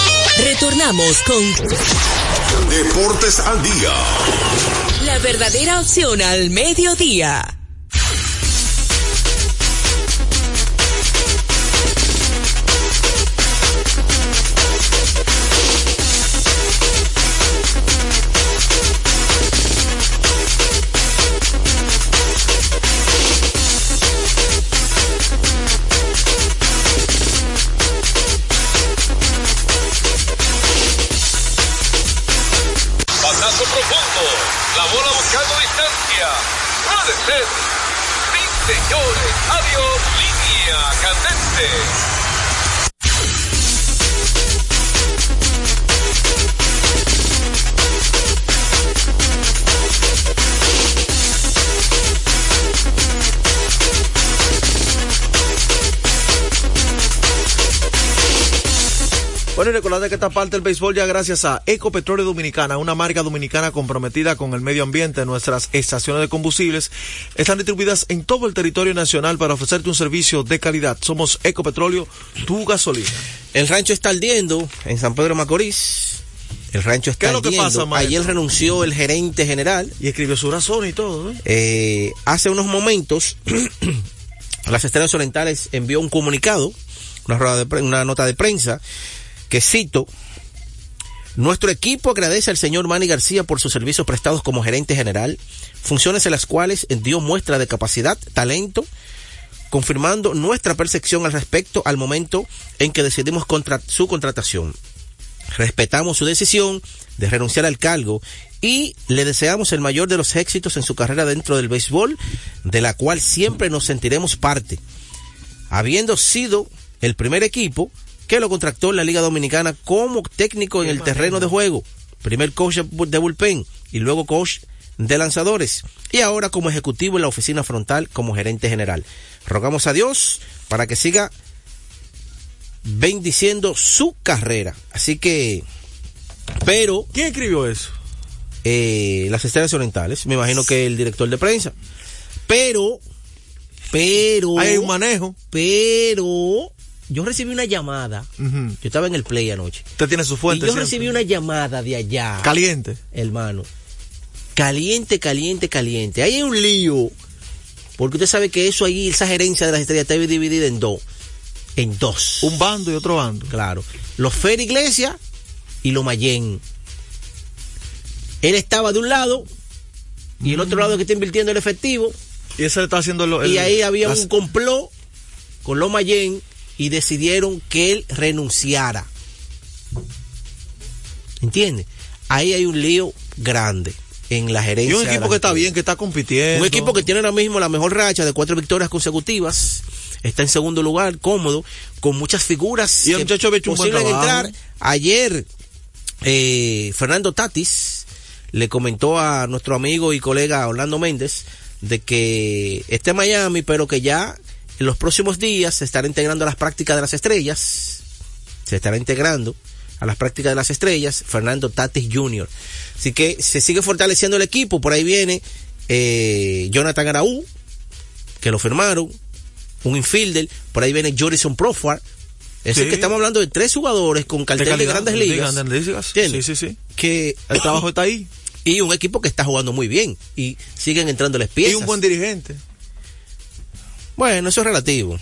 Retornamos con Deportes al día. la verdadera opción al mediodía. Recordad que esta parte del béisbol ya gracias a Ecopetróleo Dominicana, una marca dominicana comprometida con el medio ambiente. Nuestras estaciones de combustibles están distribuidas en todo el territorio nacional para ofrecerte un servicio de calidad. Somos Ecopetróleo, tu gasolina. El rancho está ardiendo en San Pedro Macorís. El rancho está ¿Qué es lo que pasa? Ayer renunció el gerente general. Y escribió su razón y todo. ¿eh? Eh, hace unos momentos, [clears throat] las Estrellas Orientales envió un comunicado, una, rueda de pre- una nota de prensa, que cito, nuestro equipo agradece al señor Manny García por sus servicios prestados como gerente general, funciones en las cuales dio muestra de capacidad, talento, confirmando nuestra percepción al respecto al momento en que decidimos contra su contratación. Respetamos su decisión de renunciar al cargo y le deseamos el mayor de los éxitos en su carrera dentro del béisbol, de la cual siempre nos sentiremos parte. Habiendo sido el primer equipo que lo contrató en la Liga Dominicana como técnico en el terreno de juego, primer coach de bullpen y luego coach de lanzadores y ahora como ejecutivo en la oficina frontal como gerente general. Rogamos a Dios para que siga bendiciendo su carrera. Así que, pero... ¿Quién escribió eso? Eh, las Estrellas Orientales, me imagino que el director de prensa. Pero, pero... Hay un manejo. Pero, yo recibí una llamada. Yo estaba en el play anoche. Usted tiene su fuente. y yo siempre. recibí una llamada de allá. Caliente. Hermano. Caliente, caliente, caliente. Ahí hay un lío. Porque usted sabe que eso ahí, esa gerencia de las estrellas está dividida en dos. En dos. Un bando y otro bando. Claro. Los Fer Iglesias y los Mayen. Él estaba de un lado y el otro lado que está invirtiendo el efectivo. Y ese le está haciendo lo, el- y ahí había las- un complot con los Mayen y decidieron que él renunciara. ¿Entiende? Ahí hay un lío grande en la Y gerencia. un de equipo que está bien, que está compitiendo. Un equipo que tiene ahora mismo la mejor racha de cuatro victorias consecutivas. Está en segundo lugar, cómodo, con muchas figuras. Y el que muchacho un buen posible entrar. Ayer, eh, Fernando Tatis le comentó a nuestro amigo y colega Orlando Méndez de que esté en Miami, pero que ya en los próximos días se estará integrando a las prácticas de las estrellas. Se estará integrando a las prácticas de las estrellas, Fernando Tatis Jr. Así que se sigue fortaleciendo el equipo. Por ahí viene eh, Jonathan Araú, que lo firmaron, un infielder. Por ahí viene Jorison Profar. Es Sí. que estamos hablando de tres jugadores con cartel de, calidad, grandes de ligas. grandes ligas. ¿Entiendes? Sí, sí, sí. Que El trabajo está ahí. y un equipo que está jugando muy bien y siguen entrando las piezas. Y un buen dirigente. Bueno, eso es relativo.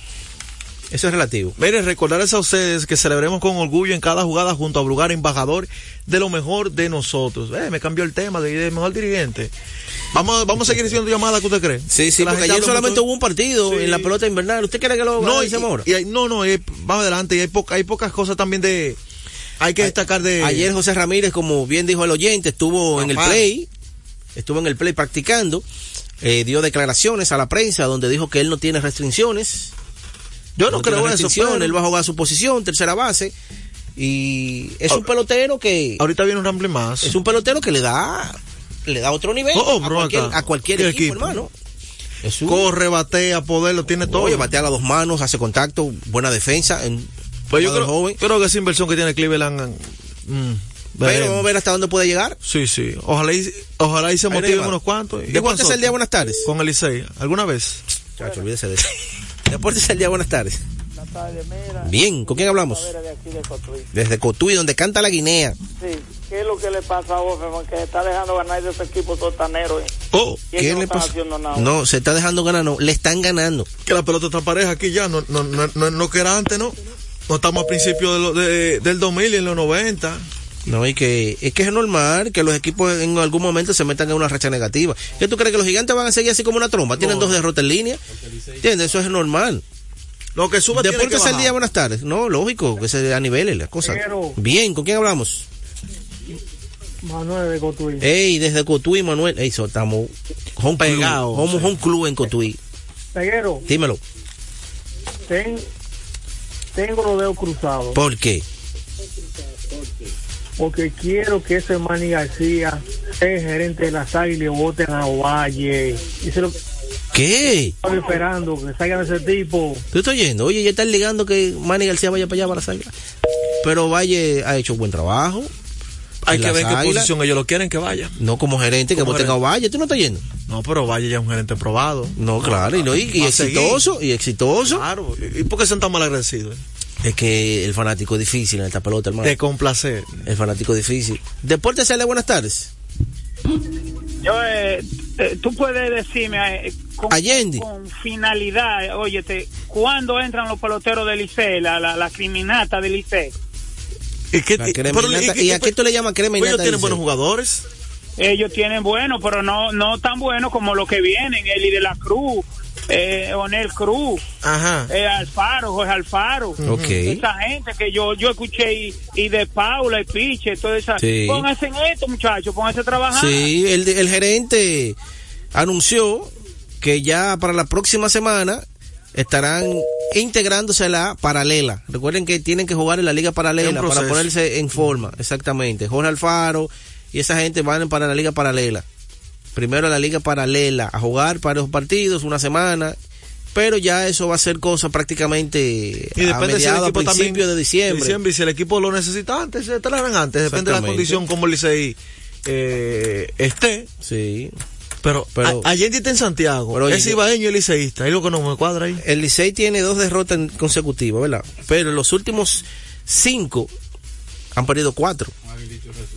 Eso es relativo. Miren, recordarles a ustedes que celebremos con orgullo en cada jugada junto a Brugar, embajador de lo mejor de nosotros. Eh, me cambió el tema de, de mejor dirigente. Vamos, vamos a seguir haciendo llamadas que usted cree. Sí, sí, porque ayer solamente hubo un partido Sí. en la pelota invernal. ¿Usted quiere que lo No, y, ahora? y hay- no, no, y vamos adelante. Y hay, poca- hay pocas cosas también de. Hay que destacar de. Ayer José Ramírez, como bien dijo el oyente, estuvo en el play, estuvo en el play practicando, eh, dio declaraciones a la prensa donde dijo que él no tiene restricciones. Yo no creo eso. restricciones, pero- él va a jugar su posición, tercera base, y es un Ah, pelotero que Ahorita viene un ramble más. es un pelotero que le da le da otro nivel Oh, oh, a cualquier, acá. a cualquier ¿Qué equipo, equipo? hermano. Un- Corre, batea, poder, lo tiene todo. Oye, batea a las dos manos, hace contacto, buena defensa. En, Pues yo creo, joven. creo que esa inversión que tiene Cleveland. mm, Pero vamos a ver hasta dónde puede llegar. Sí, sí. Ojalá y, ojalá y se motiven unos cuantos. Y Deportes al día, buenas tardes. Con Elisei. ¿Alguna vez? Chacho, olvídese de eso. Deportes al día, buenas tardes. Buenas tardes, mira. Bien, ¿con quién hablamos? Tavera de aquí de Cotuí. Desde Cotuí, donde canta la Guinea. Sí, ¿qué es lo que le pasa a Offerman? Que está dejando ganar de ese equipo sotanero. ¿eh? Oh, ¿Qué no le pasa? nada. No, se está dejando ganar, no, le están ganando. Que la pelota está pareja aquí ya. No, no, no, no, no que era antes, ¿no? No estamos a principios de lo- de- del 2000 y en los 90. No, y que es que es normal que los equipos en algún momento se metan en una racha negativa. ¿Qué tú crees que los gigantes van a seguir así como una tromba? Tienen No. dos derrotas en línea. ¿Entiendes? Eso es normal. Lo que sube tiene que Deportes al día, buenas tardes. No, lógico, que se a niveles las cosas. Pero- Bien, ¿con quién hablamos? Manuel de Cotuí. Ey, desde Cotuí, Manuel. Ey, so, estamos home Pegados, club, Somos sí. un club en Cotuí. Peguero, Dímelo. ten- tengo los dedos cruzados. ¿Por qué? Porque quiero que ese Manny García sea el gerente de las águilas y voten a Ovalle. Lo ¿Qué? estoy esperando, que salgan ese tipo. ¿Tú estás oyendo? Oye, ya están ligando que Manny García vaya para allá para las águilas. Pero Valle ha hecho buen trabajo. Hay que ver qué Águilas. posición ellos lo quieren que vaya. No como gerente, que Como voten a gerente. Valle. ¿Tú no estás yendo? No, pero vaya ya es un gerente probado. No, claro, y, no, y, exitoso, y exitoso. Claro. ¿Y por qué son tan mal agradecidos? Es que el fanático es difícil en esta pelota, hermano. De complacer. El fanático es difícil. Deporte sale, buenas tardes. Yo, eh, eh, tú puedes decirme eh, con, Allende. con finalidad, óyete, ¿cuándo entran los peloteros del Licey, la, la, la criminata del Licey? ¿Y, qué, y- pero- ¿Y a qué tú le llamas creminata? Ellos tienen buenos jugadores. Ellos tienen buenos, pero no no tan buenos como los que vienen, Eli de la Cruz, eh, Onel Cruz, Ajá. eh, Alfaro, Jorge Alfaro. Esa gente que yo yo escuché y, y de Paula y Piche, toda esa. Sí. Pónganse en esto, muchachos, pónganse a trabajar. Sí, el, el gerente anunció que ya para la próxima semana estarán integrándose a la paralela. Recuerden que tienen que jugar en la liga paralela para ponerse en forma, exactamente. Jorge Alfaro y esa gente van para la liga paralela. Primero a la liga paralela a jugar para los partidos una semana, pero ya eso va a ser cosa prácticamente Y a depende si el a equipo también. principios de diciembre. Y si el equipo lo necesita antes, se traerán antes. Depende de la condición como el Licey eh, esté. Sí. Pero, Pero- a- Allende está en Santiago. Pero, es ibaeño y liceísta. Ahí lo que no me cuadra ahí. El Licey tiene dos derrotas consecutivas, ¿verdad? Pero en los últimos cinco han perdido cuatro.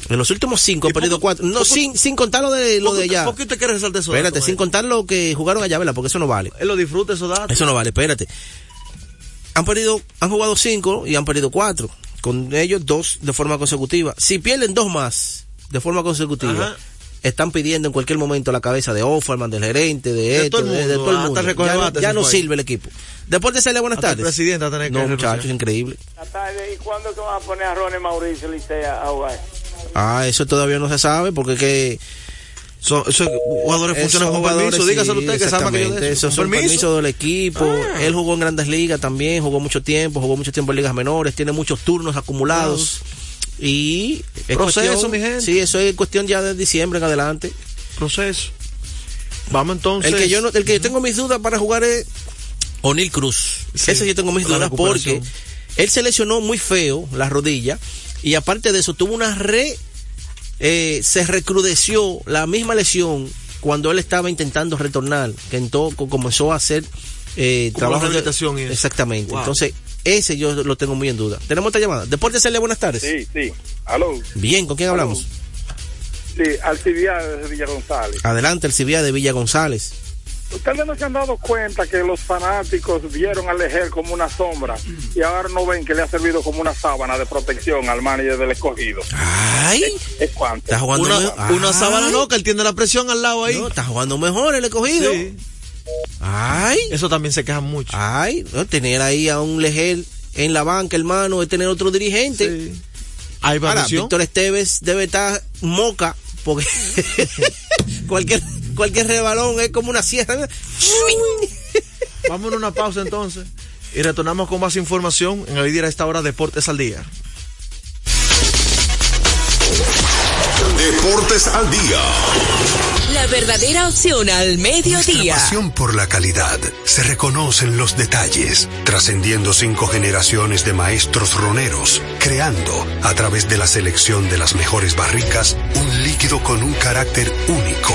En los últimos cinco han perdido cuatro. No, sin, sin contar lo de, lo de allá. ¿Por qué usted quiere resaltar eso? Espérate, sin contar lo que jugaron allá, ¿verdad? Porque eso no vale. Él lo disfruta, esos datos. Eso no vale, espérate. Han perdido, han jugado cinco y han perdido cuatro. Con ellos dos de forma consecutiva. Si pierden dos más de forma consecutiva, Ajá. están pidiendo en cualquier momento la cabeza de Offerman, del gerente, de, De esto, todo el de, todo el mundo. recoge Ya, no, ya se sirve el equipo. Después de hacerle buenas Hasta el tardes. presidente va a tener que No, muchachos, increíble. Buenas tardes. ¿Y cuándo que van a poner a Ronnie Mauricio Licey a jugar? Ah, eso todavía no se sabe porque que Son, esos jugadores esos funcionan jugadores, permiso. Dígaselo sí, usted que sabe que yo de eso. Son permiso. permisos del equipo. Ah. Él jugó en grandes ligas también, jugó mucho tiempo, jugó mucho tiempo en ligas menores, tiene muchos turnos acumulados. Y es Proceso, cuestión- mi gente. Sí, eso es cuestión ya de diciembre en adelante. Proceso. Vamos entonces. El que yo no, el que yo tengo mis dudas para jugar es O'Neill Cruz. Sí, Ese yo tengo mis dudas porque él se lesionó muy feo la rodilla y aparte de eso tuvo una re eh, se recrudeció la misma lesión cuando él estaba intentando retornar, que entonces comenzó a hacer eh, trabajo de- rehabilitación y. Exactamente. Wow. Entonces, ese yo lo tengo muy en duda. Tenemos esta llamada. Deporte Celia, buenas tardes. Sí, sí. Aló. Bien, ¿con quién hablamos? Sí, Alcibiades de Villa González. Adelante, el Cibia de Villa González. Ustedes no se han dado cuenta que los fanáticos vieron al Lejer como una sombra y ahora no ven que le ha servido como una sábana de protección al manager del escogido. Ay, ¿Es cuánto? está jugando Una, una sábana loca, él tiene la presión al lado ahí. No, está jugando mejor el escogido. Sí. Ay, Eso también se quejan mucho. ay, no, tener ahí a un Lejer en la banca, hermano, es tener otro dirigente. Sí. Hay Ahora. Víctor Esteves debe estar moca porque [laughs] cualquier cualquier rebalón es como una sierra. [laughs] Vamos a una pausa entonces. Y retornamos con más información en el día a esta hora Deportes al Día. Deportes al día. La verdadera opción al Nuestra mediodía. pasión por la calidad se reconoce en los detalles, trascendiendo cinco generaciones de maestros roneros, creando, a través de la selección de las mejores barricas, un líquido con un carácter único,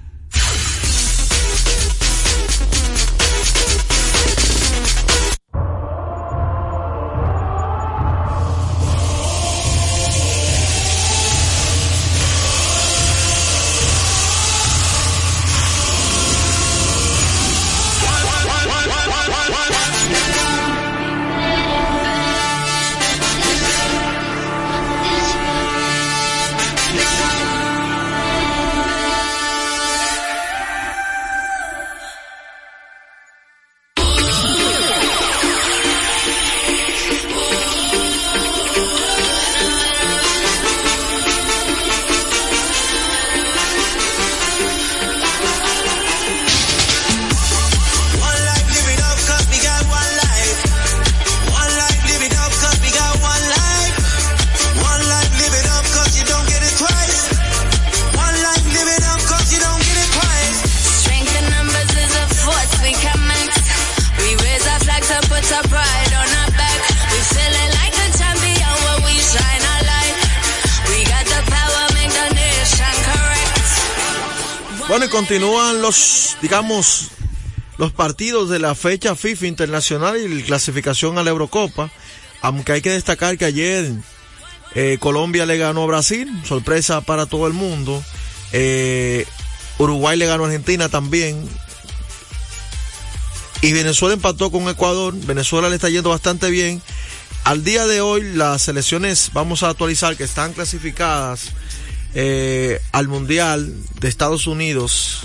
Bueno, y continúan los, digamos, los partidos de la fecha FIFA internacional y la clasificación a la Eurocopa. Aunque hay que destacar que ayer eh, Colombia le ganó a Brasil, sorpresa para todo el mundo. Eh, Uruguay le ganó a Argentina también. Y Venezuela empató con Ecuador. Venezuela le está yendo bastante bien. Al día de hoy, las selecciones, vamos a actualizar, que están clasificadas eh, al Mundial de Estados Unidos,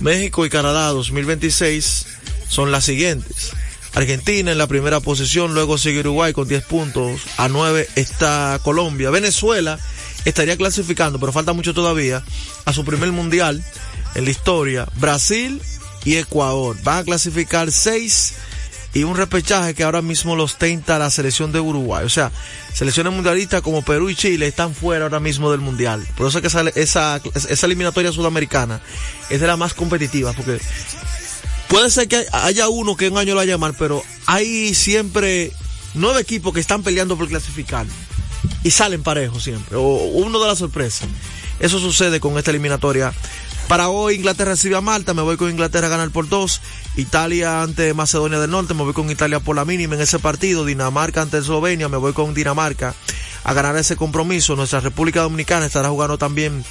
México y Canadá 2026 son las siguientes. Argentina en la primera posición, luego sigue Uruguay con 10 puntos, a 9 está Colombia. Venezuela estaría clasificando, pero falta mucho todavía, a su primer mundial en la historia. Brasil y Ecuador van a clasificar 6 y un repechaje que ahora mismo los tenta la selección de Uruguay. O sea, selecciones mundialistas como Perú y Chile están fuera ahora mismo del mundial. Por eso es que esa, esa, esa eliminatoria sudamericana es de las más competitivas, porque puede ser que haya uno que un año lo vaya a llamar, pero hay siempre nueve equipos que están peleando por clasificar y salen parejos siempre, o uno de las sorpresas. Eso sucede con esta eliminatoria. Para hoy Inglaterra recibe a Malta, me voy con Inglaterra a ganar por dos. Italia ante Macedonia del Norte, me voy con Italia por la mínima en ese partido. Dinamarca ante Eslovenia, me voy con Dinamarca a ganar ese compromiso. Nuestra República Dominicana estará jugando también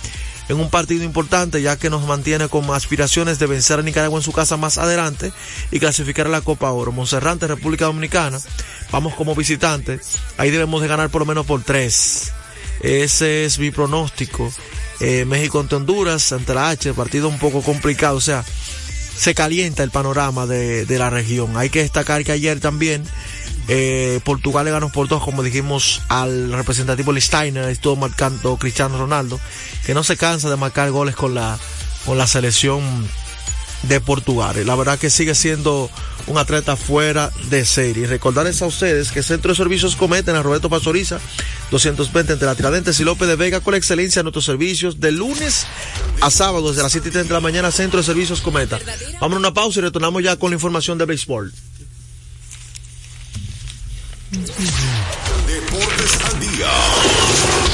en un partido importante ya que nos mantiene con aspiraciones de vencer a Nicaragua en su casa más adelante y clasificar a la Copa Oro. Monserrante, República Dominicana, vamos como visitantes, ahí debemos de ganar por lo menos por tres. Ese es mi pronóstico. Eh, México ante Honduras, ante la H, partido un poco complicado, o sea, se calienta el panorama de, de la región. Hay que destacar que ayer también eh, Portugal le ganó por dos, como dijimos al representativo Listeiner, estuvo marcando Cristiano Ronaldo, que no se cansa de marcar goles con la, con la selección de Portugal. La verdad que sigue siendo un atleta fuera de serie. Recordarles a ustedes que Centro de Servicios Cometen a Roberto Pastoriza, 220 entre la Tiradentes y López de Vega con la excelencia en nuestros servicios de lunes a sábado desde las 7 y 30 de la mañana, Centro de Servicios Cometa. Vamos a una pausa y retornamos ya con la información de béisbol. Deportes al día.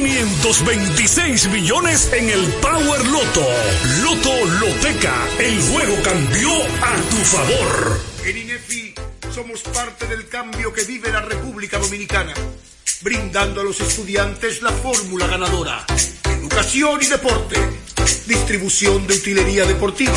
526 millones en el Power Loto. Loto Loteca, el juego cambió a tu favor. En INEFI somos parte del cambio que vive la República Dominicana, brindando a los estudiantes la fórmula ganadora. Educación y deporte, distribución de utilería deportiva,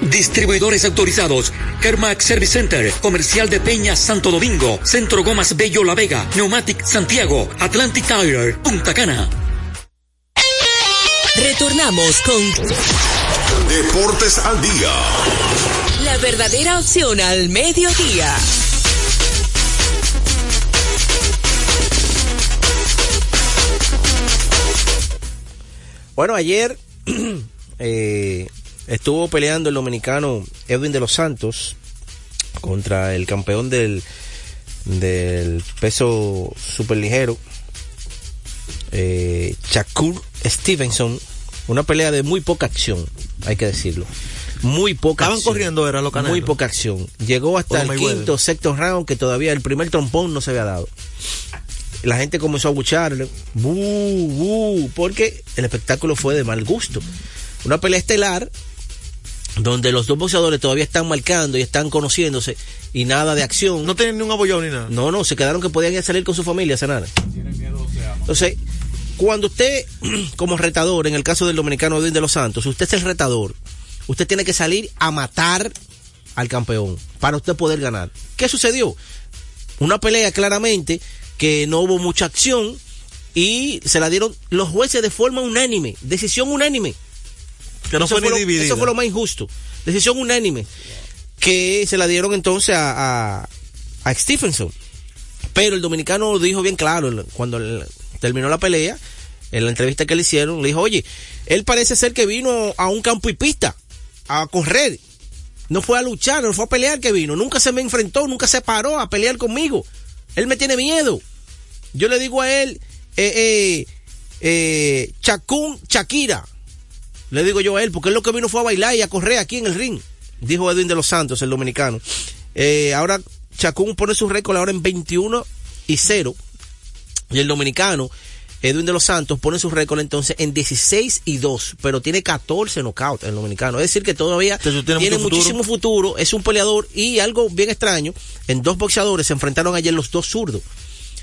Distribuidores autorizados. Kermax Service Center, Comercial de Peña Santo Domingo, Centro Gomas Bello La Vega, Neumatic Santiago, Atlantic Tire, Punta Cana. Retornamos con Deportes al día. la verdadera opción al mediodía. Bueno, ayer [clears throat] eh, estuvo peleando el dominicano Edwin de los Santos contra el campeón del, del peso superligero, eh, Shakur Stevenson. Una pelea de muy poca acción, hay que decirlo. Muy poca Estaban acción. corriendo, era lo Muy poca acción. Llegó hasta Oh, el quinto, sexto round, que todavía el primer trompón no se había dado. La gente comenzó a bucharle, "Bu, bu", porque el espectáculo fue de mal gusto. Una pelea estelar donde los dos boxeadores todavía están marcando y están conociéndose y nada de acción. No tienen ni un abollado ni nada. No, no, se quedaron que podían ir a salir con su familia a cenar. Entonces, cuando usted, [clears throat] como retador, en el caso del dominicano Edwin de los Santos, usted es el retador, usted tiene que salir a matar al campeón para usted poder ganar. ¿Qué sucedió? Una pelea claramente que no hubo mucha acción y se la dieron los jueces de forma unánime, decisión unánime. Que no Eso fue ni lo- dividida. Eso fue lo más injusto. Decisión unánime. Que se la dieron entonces a, a, a Stephenson. Pero el dominicano lo dijo bien claro cuando terminó la pelea, en la entrevista que le hicieron, le dijo, oye, él parece ser que vino a un campo y pista, a correr. No fue a luchar, no fue a pelear que vino. Nunca se me enfrentó, nunca se paró a pelear conmigo. Él me tiene miedo. Yo le digo a él, eh, eh, eh, Chacún Shakira. Le digo yo a él, porque él lo que vino fue a bailar y a correr aquí en el ring. Dijo Edwin de los Santos, el dominicano. Eh, ahora Chacún pone su récord ahora en 21 y 0. Y el dominicano, Edwin de los Santos, pone su récord entonces en 16 y 2. Pero tiene 14 knockouts el dominicano. Es decir, que todavía tiene muchísimo futuro. Es un peleador y algo bien extraño. En dos boxeadores se enfrentaron ayer los dos zurdos.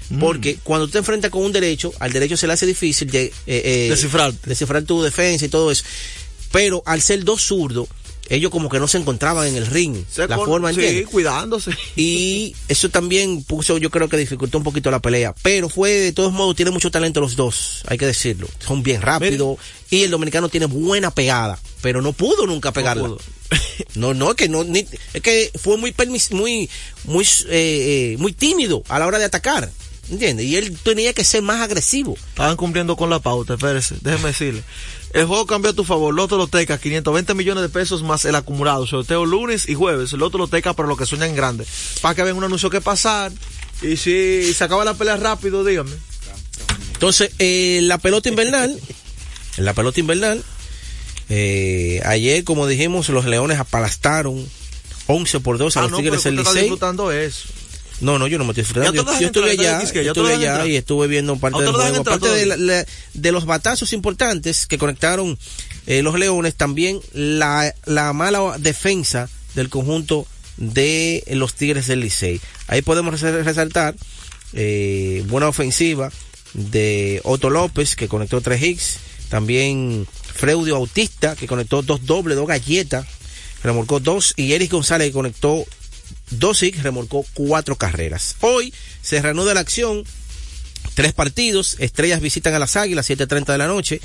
Mm. Porque cuando te enfrentas con un derecho, al derecho se le hace difícil de, eh, eh, Descifrar. descifrar tu defensa y todo eso. Pero al ser dos zurdos, ellos como que no se encontraban en el ring. Se la con- forma, sí, ¿entiendes? cuidándose. Y eso también puso, yo creo que dificultó un poquito la pelea. Pero fue, de todos modos, tiene mucho talento los dos, hay que decirlo. Son bien rápidos. Y el dominicano tiene buena pegada, pero no pudo nunca pegarla. [laughs] No, no, es que no, ni- es que fue muy permis, muy, muy, eh, eh, muy tímido a la hora de atacar. ¿Entiendes? Y él tenía que ser más agresivo. Estaban cumpliendo con la pauta, espérese, déjeme decirle. El juego cambió a tu favor, Loto Loteca, 520 millones de pesos más el acumulado, sorteo lunes y jueves, Loto Loteca para los que sueñan grande. Para que vean un anuncio que pasar, y si se acaba la pelea rápido, dígame. Entonces, eh, la pelota invernal en [laughs] la pelota invernal. Eh, ayer, como dijimos, los Leones apalastaron 11 por 2 a Ah, los no, Tigres del usted está Licey. disfrutando eso. No, no, yo no me estoy. Ya Yo, yo estuve allá, ya estuve allá y estuve viendo parte ¿A del juego. Aparte de, la- todavía? la- de los batazos importantes que conectaron eh, los Leones, también la, la mala defensa del conjunto de los Tigres del Licey. Ahí podemos res- resaltar eh, buena ofensiva de Otto López, que conectó tres hits. También Freudio Bautista, que conectó dos dobles, dos galletas, remolcó dos. Y Eric González, que conectó dos hits, remolcó cuatro carreras. Hoy se reanuda la acción. Tres partidos. Estrellas visitan a las Águilas, 7.30 de la noche.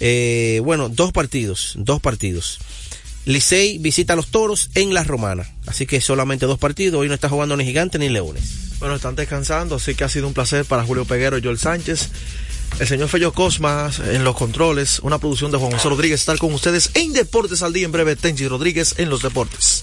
Eh, bueno, dos partidos, dos partidos. Licey visita a los Toros en La Romana. Así que solamente dos partidos. Hoy no está jugando ni Gigantes ni Leones. Bueno, están descansando, así que ha sido un placer para Julio Peguero y Joel Sánchez. El señor Fello Cosmas en los controles, una producción de Juan José Rodríguez, estar con ustedes en Deportes al Día, en breve Tenchi Rodríguez en los deportes.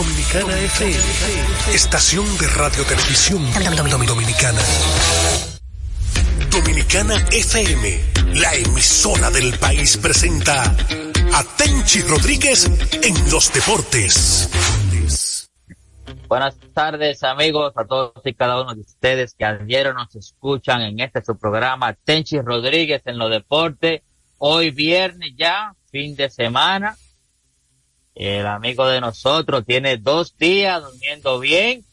Dominicana FM, estación de radio televisión dominicana. Dominicana FM, la emisora del país presenta a Tenchi Rodríguez en los deportes. Buenas tardes amigos a todos y cada uno de ustedes que ayer nos escuchan en este su programa Tenchi Rodríguez en los deportes. Hoy viernes ya, fin de semana. El amigo de nosotros tiene dos días durmiendo bien.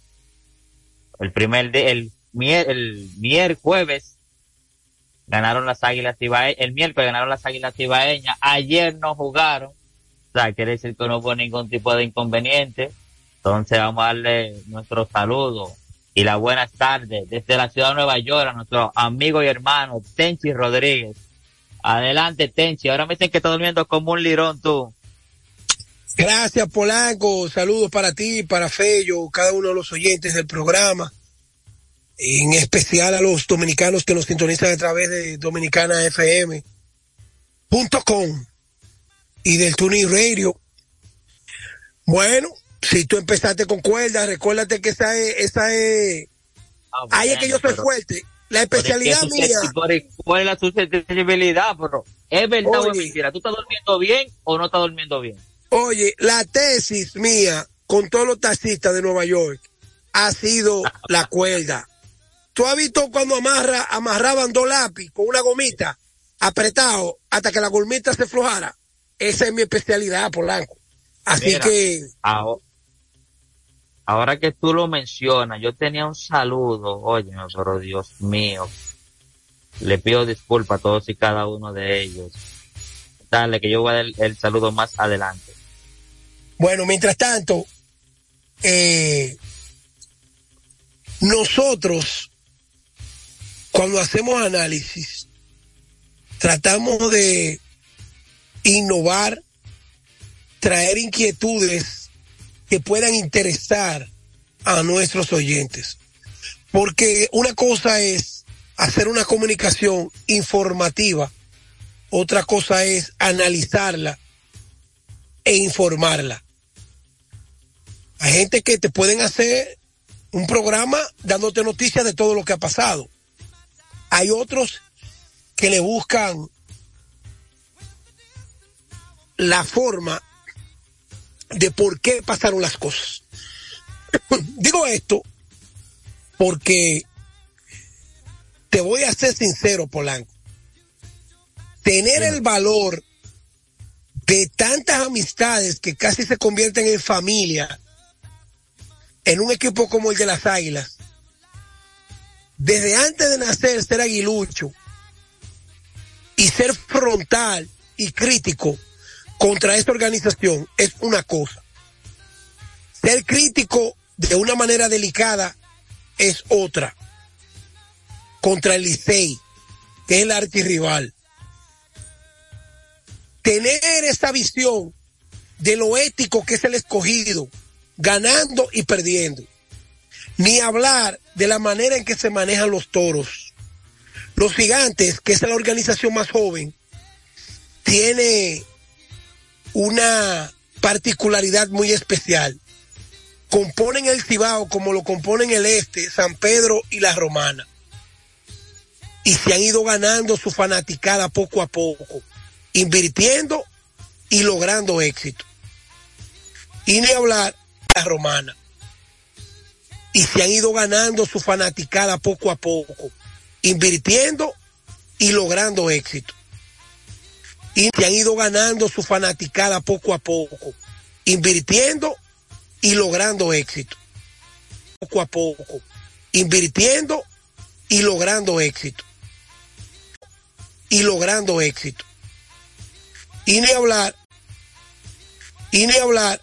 El primer día, el, mier- el miércoles ganaron las águilas ibaeñas, el miércoles ganaron las águilas ibaeñas, ayer no jugaron, o sea, quiere decir que no hubo ningún tipo de inconveniente. Entonces vamos a darle nuestro saludo y las buenas tardes desde la ciudad de Nueva York a nuestro amigo y hermano Tenchi Rodríguez. Adelante Tenchi, ahora me dicen que está durmiendo como un lirón tú. Gracias, Polanco. Saludos para ti, para Fello, cada uno de los oyentes del programa. En especial a los dominicanos que nos sintonizan a través de dominicanafm.com y del Tuning Radio. Bueno, si tú empezaste con cuerdas, recuérdate que esa es, esa es, ahí es que yo soy pero- fuerte. La especialidad es que mía. tú- ¿Cuál es- cuál es la susceptibilidad, bro? ¿Es verdad o es mentira? ¿Tú estás durmiendo bien o no estás durmiendo bien? Oye, la tesis mía con todos los taxistas de Nueva York ha sido la cuerda. ¿Tú has visto cuando amarra, amarraban dos lápiz con una gomita apretado hasta que la gomita se flojara? Esa es mi especialidad, Polanco. Así Mira, que, aho- Ahora que tú lo mencionas, yo tenía un saludo, oye, pero Dios mío, le pido disculpas a todos y cada uno de ellos. Dale, que yo voy a dar el, el saludo más adelante. Bueno, mientras tanto, eh, nosotros, cuando hacemos análisis, tratamos de innovar, traer inquietudes que puedan interesar a nuestros oyentes. Porque una cosa es hacer una comunicación informativa, otra cosa es analizarla e informarla. Hay gente que te pueden hacer un programa dándote noticias de todo lo que ha pasado. Hay otros que le buscan la forma de por qué pasaron las cosas. [coughs] Digo esto porque te voy a ser sincero, Polanco. Tener el valor de tantas amistades que casi se convierten en familia en un equipo como el de las Águilas, desde antes de nacer ser aguilucho y ser frontal y crítico contra esta organización es una cosa. Ser crítico de una manera delicada es otra. Contra el Licey, que es el archirrival. Tener esa visión de lo ético que es el escogido, ganando y perdiendo. Ni hablar de la manera en que se manejan los toros. Los gigantes, que es la organización más joven, tiene una particularidad muy especial. Componen el Cibao como lo componen el Este, San Pedro y la Romana. Y se han ido ganando su fanaticada poco a poco, invirtiendo y logrando éxito. Y ni hablar Romana. Y se han ido ganando su fanaticada poco a poco, invirtiendo y logrando éxito y se han ido ganando su fanaticada poco a poco, invirtiendo y logrando éxito. Poco a poco, invirtiendo y logrando éxito. Y logrando éxito. Y ni hablar, y ni hablar